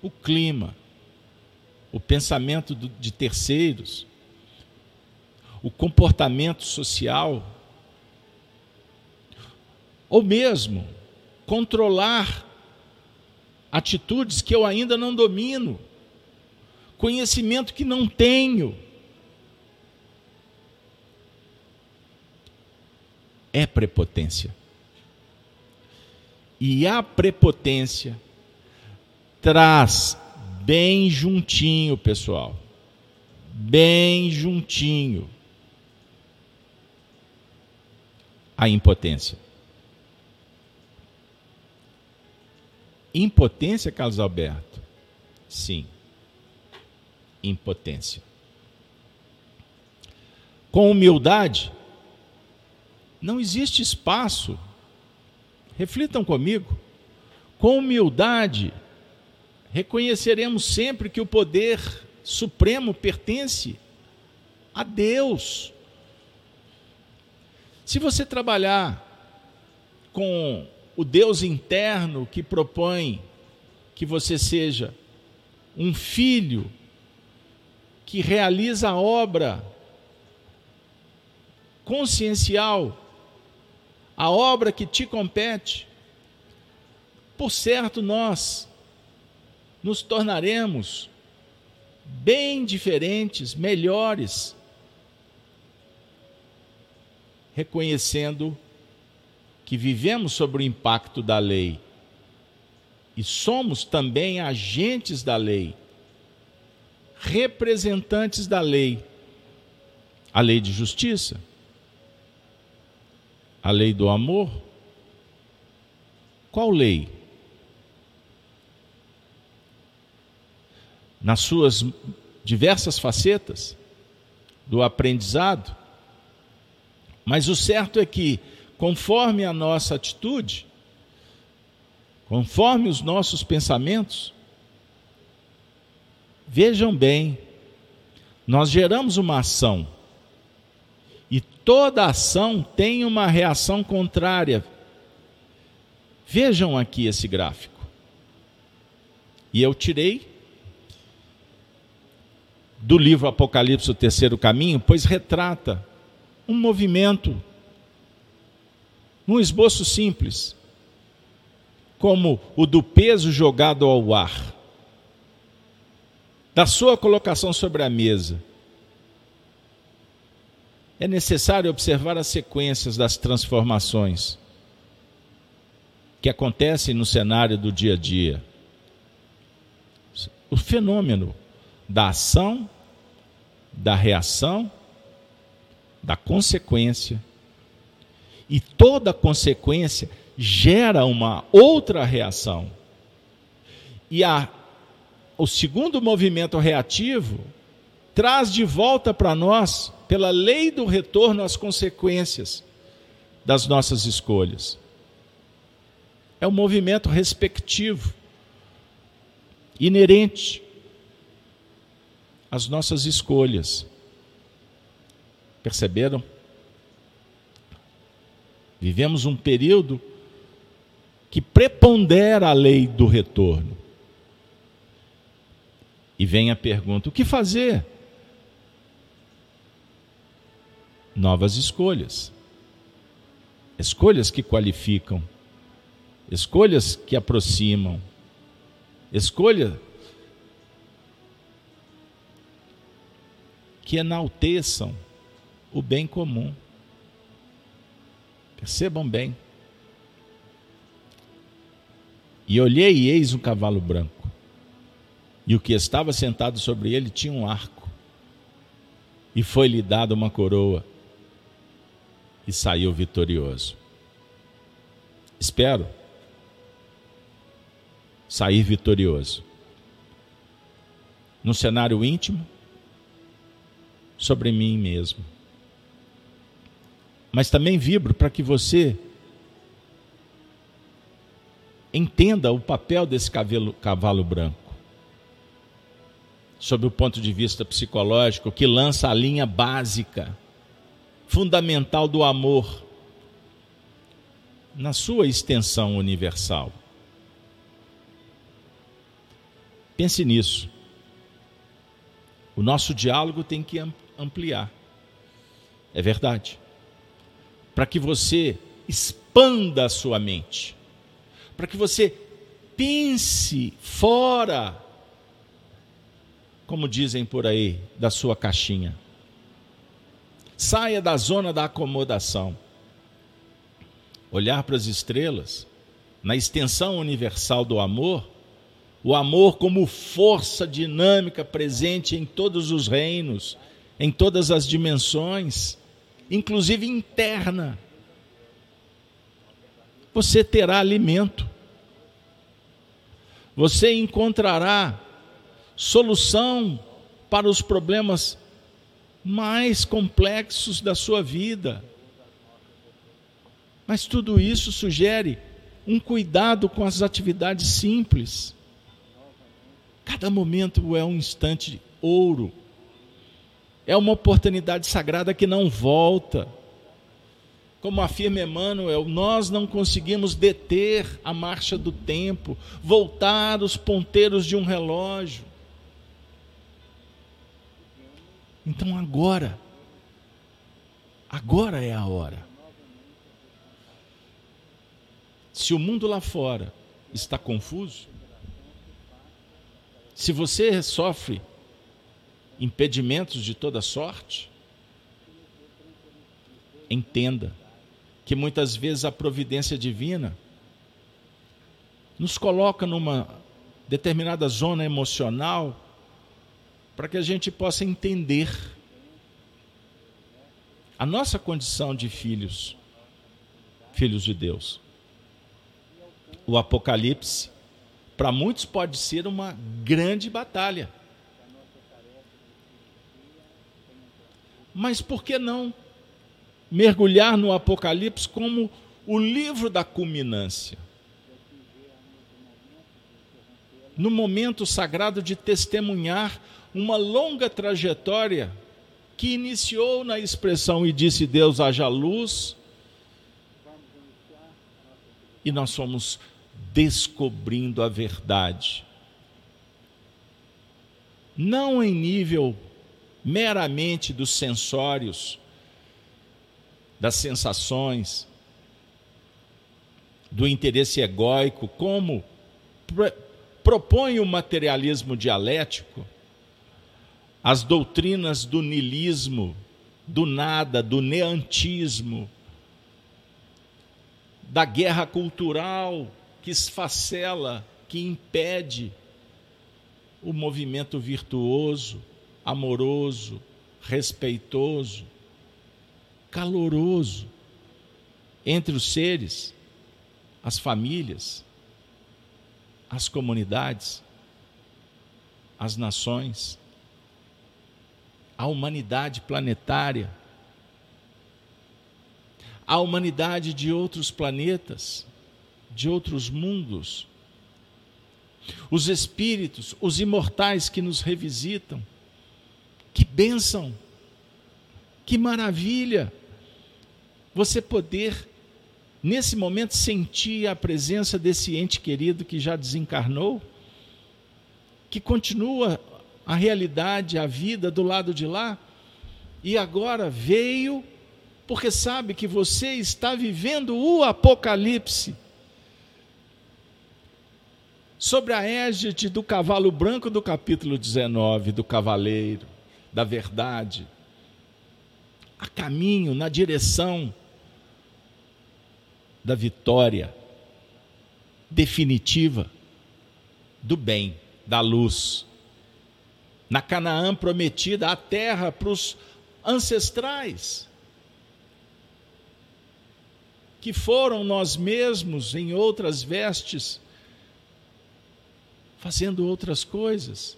o clima, o pensamento de terceiros, o comportamento social, ou mesmo controlar atitudes que eu ainda não domino conhecimento que não tenho. É prepotência. E a prepotência traz bem juntinho, pessoal, bem juntinho, a impotência. Impotência, Carlos Alberto? Sim impotência. Com humildade, não existe espaço. Reflitam comigo. Com humildade, reconheceremos sempre que o poder supremo pertence a Deus. Se você trabalhar com o Deus interno que propõe que você seja um filho que realiza a obra consciencial, a obra que te compete. Por certo, nós nos tornaremos bem diferentes, melhores, reconhecendo que vivemos sob o impacto da lei e somos também agentes da lei, representantes da lei, a lei de justiça, a lei do amor. Qual lei? Nas suas diversas facetas do aprendizado. Mas o certo é que, conforme a nossa atitude, conforme os nossos pensamentos, vejam bem, nós geramos uma ação. E toda ação tem uma reação contrária. Vejam aqui esse gráfico. E eu tirei do livro Apocalipse, o terceiro caminho, pois retrata um movimento, num esboço simples como o do peso jogado ao ar, da sua colocação sobre a mesa. É necessário observar as sequências das transformações que acontecem no cenário do dia a dia. O fenômeno da ação, da reação, da consequência. E toda consequência gera uma outra reação. E a, o segundo movimento reativo traz de volta para nós, pela lei do retorno, as consequências das nossas escolhas. É um movimento respectivo, inerente às nossas escolhas. Perceberam? Vivemos um período que prepondera a lei do retorno. E vem a pergunta: o que fazer? Novas escolhas. Escolhas que qualificam, escolhas que aproximam, escolha que enalteçam o bem comum. Percebam bem. E olhei e eis um cavalo branco. E o que estava sentado sobre ele tinha um arco. E foi-lhe dada uma coroa. E saiu vitorioso. Espero sair vitorioso. No cenário íntimo, sobre mim mesmo. Mas também vibro para que você entenda o papel desse cavalo, cavalo branco, sob o ponto de vista psicológico, que lança a linha básica, fundamental do amor, na sua extensão universal. Pense nisso. O nosso diálogo tem que ampliar. É verdade. Para que você expanda a sua mente para que você pense fora, como dizem por aí, da sua caixinha. Saia da zona da acomodação. Olhar para as estrelas, na extensão universal do amor, o amor como força dinâmica presente em todos os reinos, em todas as dimensões, inclusive interna você terá alimento. Você encontrará solução para os problemas mais complexos da sua vida. Mas tudo isso sugere um cuidado com as atividades simples. Cada momento é um instante ouro. É uma oportunidade sagrada que não volta. Como afirma Emmanuel, nós não conseguimos deter a marcha do tempo, voltar os ponteiros de um relógio. Então agora, agora é a hora. Se o mundo lá fora está confuso, se você sofre impedimentos de toda sorte, entenda que muitas vezes a providência divina nos coloca numa determinada zona emocional para que a gente possa entender a nossa condição de filhos, filhos de Deus. O Apocalipse, para muitos, pode ser uma grande batalha. Mas por que não mergulhar no Apocalipse como o livro da culminância. No momento sagrado de testemunhar uma longa trajetória que iniciou na expressão e disse Deus haja luz, e nós fomos descobrindo a verdade. Não em nível meramente dos sensórios, das sensações, do interesse egóico, como propõe o materialismo dialético, as doutrinas do nilismo, do nada, do neantismo, da guerra cultural que esfacela, que impede o movimento virtuoso, amoroso, respeitoso, caloroso entre os seres, as famílias, as comunidades, as nações, a humanidade planetária, a humanidade de outros planetas, de outros mundos, os espíritos, os imortais que nos revisitam. Que bênção! Que maravilha! você poder, nesse momento, sentir a presença desse ente querido que já desencarnou, que continua a realidade, a vida do lado de lá, e agora veio porque sabe que você está vivendo o Apocalipse. Sobre a égide do cavalo branco do capítulo 19, do cavaleiro, da verdade, a caminho, na direção da vitória definitiva do bem, da luz. Na Canaã prometida, a terra para os ancestrais, que foram nós mesmos em outras vestes, fazendo outras coisas,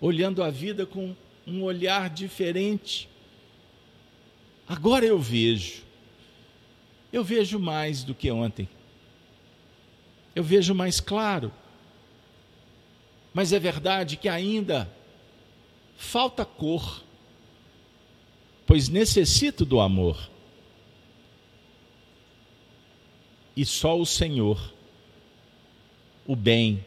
olhando a vida com um olhar diferente. Agora eu vejo eu vejo mais do que ontem. Eu vejo mais claro. Mas é verdade que ainda falta cor, pois necessito do amor. E só o Senhor, o bem,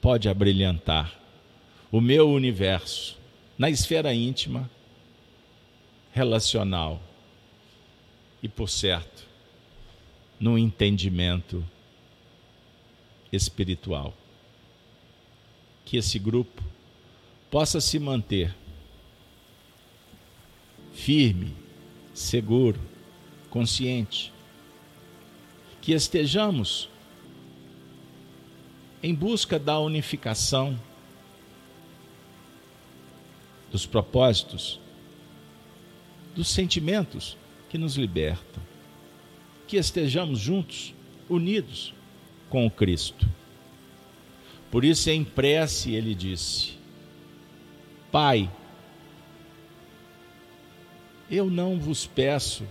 pode abrilhantar o meu universo na esfera íntima, relacional e, por certo, no entendimento espiritual. Que esse grupo possa se manter firme, seguro, consciente, que estejamos em busca da unificação dos propósitos, dos sentimentos que nos libertam. Que estejamos juntos, unidos com o Cristo. Por isso, em prece, ele disse: Pai, eu não vos peço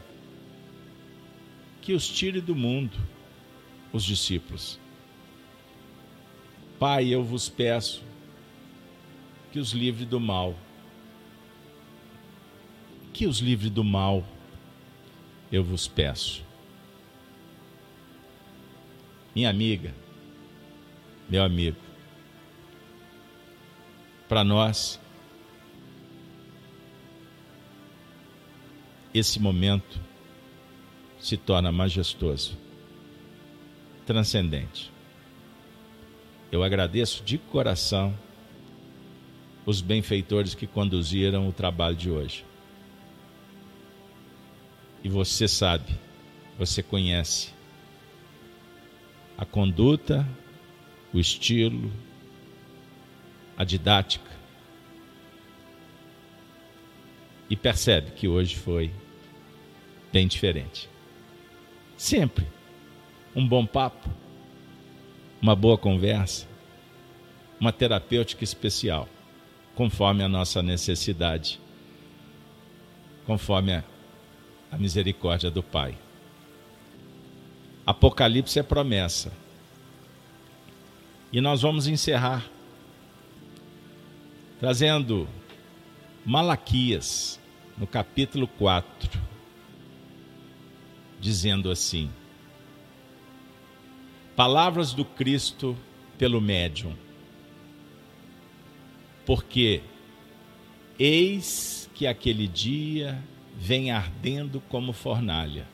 que os tire do mundo, os discípulos. Pai, eu vos peço que os livre do mal. Que os livre do mal, eu vos peço. Minha amiga, meu amigo, para nós, esse momento se torna majestoso, transcendente. Eu agradeço de coração os benfeitores que conduziram o trabalho de hoje. E você sabe, você conhece a conduta, o estilo, a didática. E percebe que hoje foi bem diferente. Sempre um bom papo, uma boa conversa, uma terapêutica especial, conforme a nossa necessidade, conforme a, misericórdia do Pai. Apocalipse é promessa. E nós vamos encerrar trazendo Malaquias, no capítulo 4, dizendo assim: Palavras do Cristo pelo médium. Porque eis que aquele dia vem ardendo como fornalha.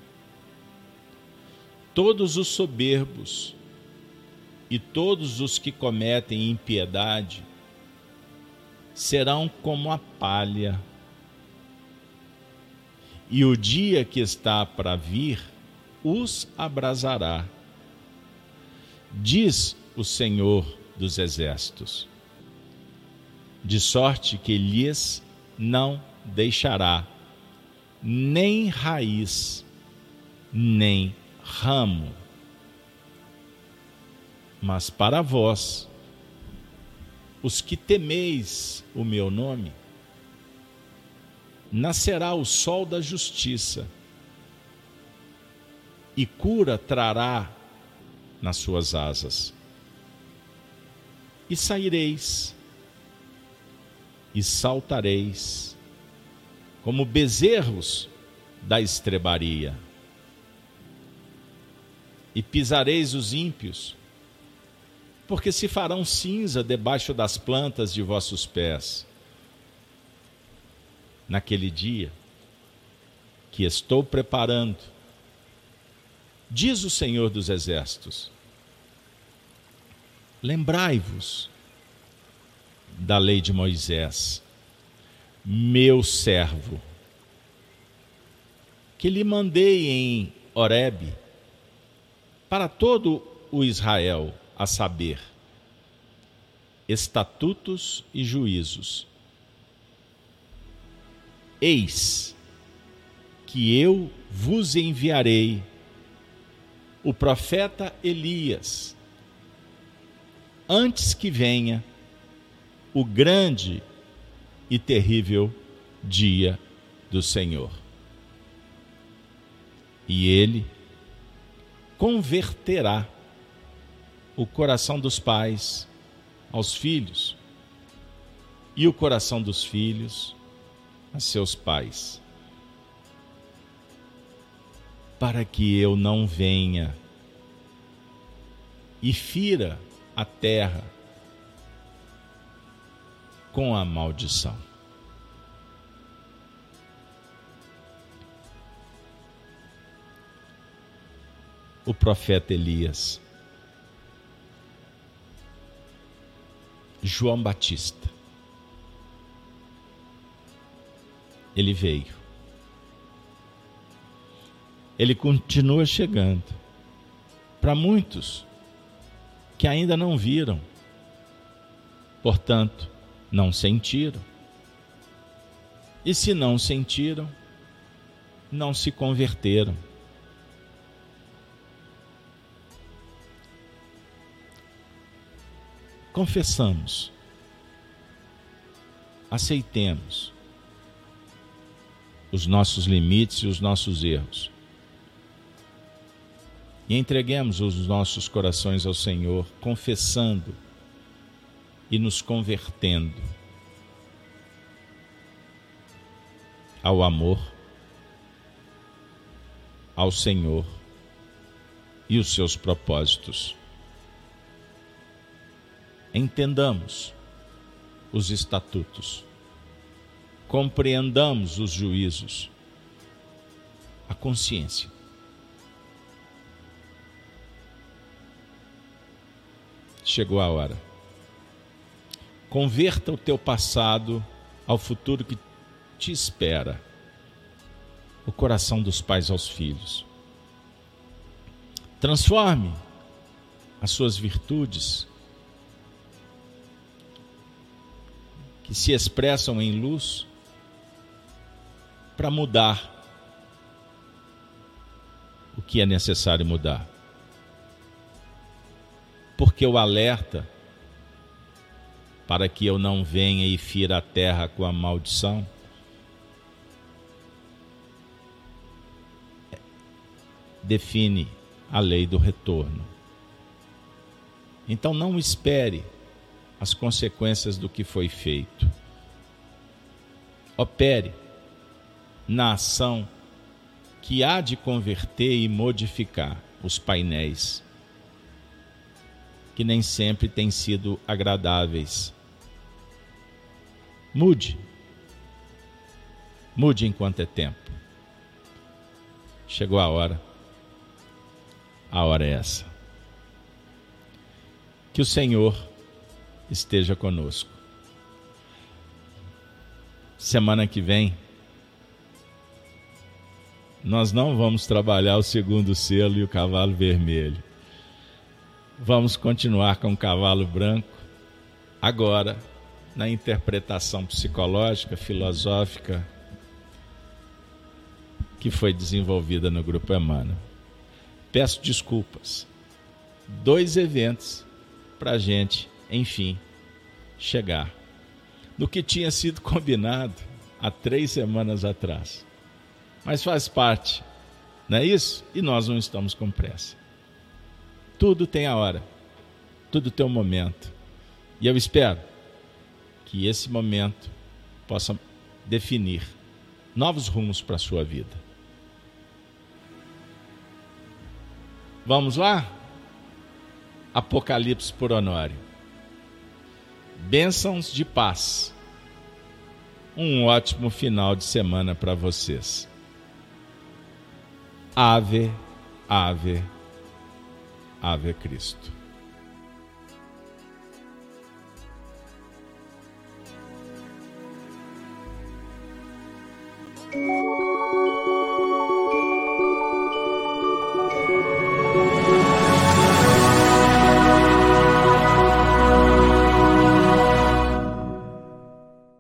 Todos os soberbos e todos os que cometem impiedade serão como a palha. E o dia que está para vir os abrasará. Diz o Senhor dos Exércitos. De sorte que lhes não deixará nem raiz, nem ramo. Mas para vós, os que temeis o meu nome, nascerá o sol da justiça, e cura trará nas suas asas. E saireis, e saltareis, como bezerros da estrebaria, e pisareis os ímpios, porque se farão cinza debaixo das plantas de vossos pés. Naquele dia que estou preparando, diz o Senhor dos Exércitos: lembrai-vos da lei de Moisés, meu servo, que lhe mandei em Horebe para todo o Israel a saber, estatutos e juízos. Eis que eu vos enviarei o profeta Elias, antes que venha o grande e terrível dia do Senhor. E ele converterá o coração dos pais aos filhos e o coração dos filhos a seus pais, para que eu não venha e fira a terra com a maldição. O profeta Elias João Batista. Ele veio. Ele continua chegando. Para muitos que ainda não viram, portanto, não sentiram. E se não sentiram, não se converteram. confessamos, aceitemos os nossos limites e os nossos erros. E entreguemos os nossos corações ao Senhor, confessando e nos convertendo ao amor, ao Senhor e os seus propósitos. Entendamos os estatutos, compreendamos os juízos, a consciência. Chegou a hora. Converta o teu passado ao futuro que te espera. O coração dos pais aos filhos. Transforme as suas virtudes que se expressam em luz para mudar o que é necessário mudar. Porque o alerta para que eu não venha e fira a terra com a maldição define a lei do retorno. Então não espere as consequências do que foi feito. Opere na ação que há de converter e modificar os painéis, que nem sempre têm sido agradáveis. Mude. Mude enquanto é tempo. Chegou a hora. A hora é essa. Que o Senhor esteja conosco. Semana que vem, nós não vamos trabalhar o segundo selo e o cavalo vermelho. Vamos continuar com o cavalo branco, agora na interpretação psicológica, filosófica que foi desenvolvida no Grupo Emmanuel. Peço desculpas. Dois eventos para a gente enfim, chegar no que tinha sido combinado há três semanas atrás. Mas faz parte, não é isso? E nós não estamos com pressa. Tudo tem a hora, tudo tem um momento. E eu espero que esse momento possa definir novos rumos para a sua vida. Vamos lá? Apocalipse por Honório. Bênçãos de paz. Um ótimo final de semana para vocês. Ave, Ave, Ave Cristo.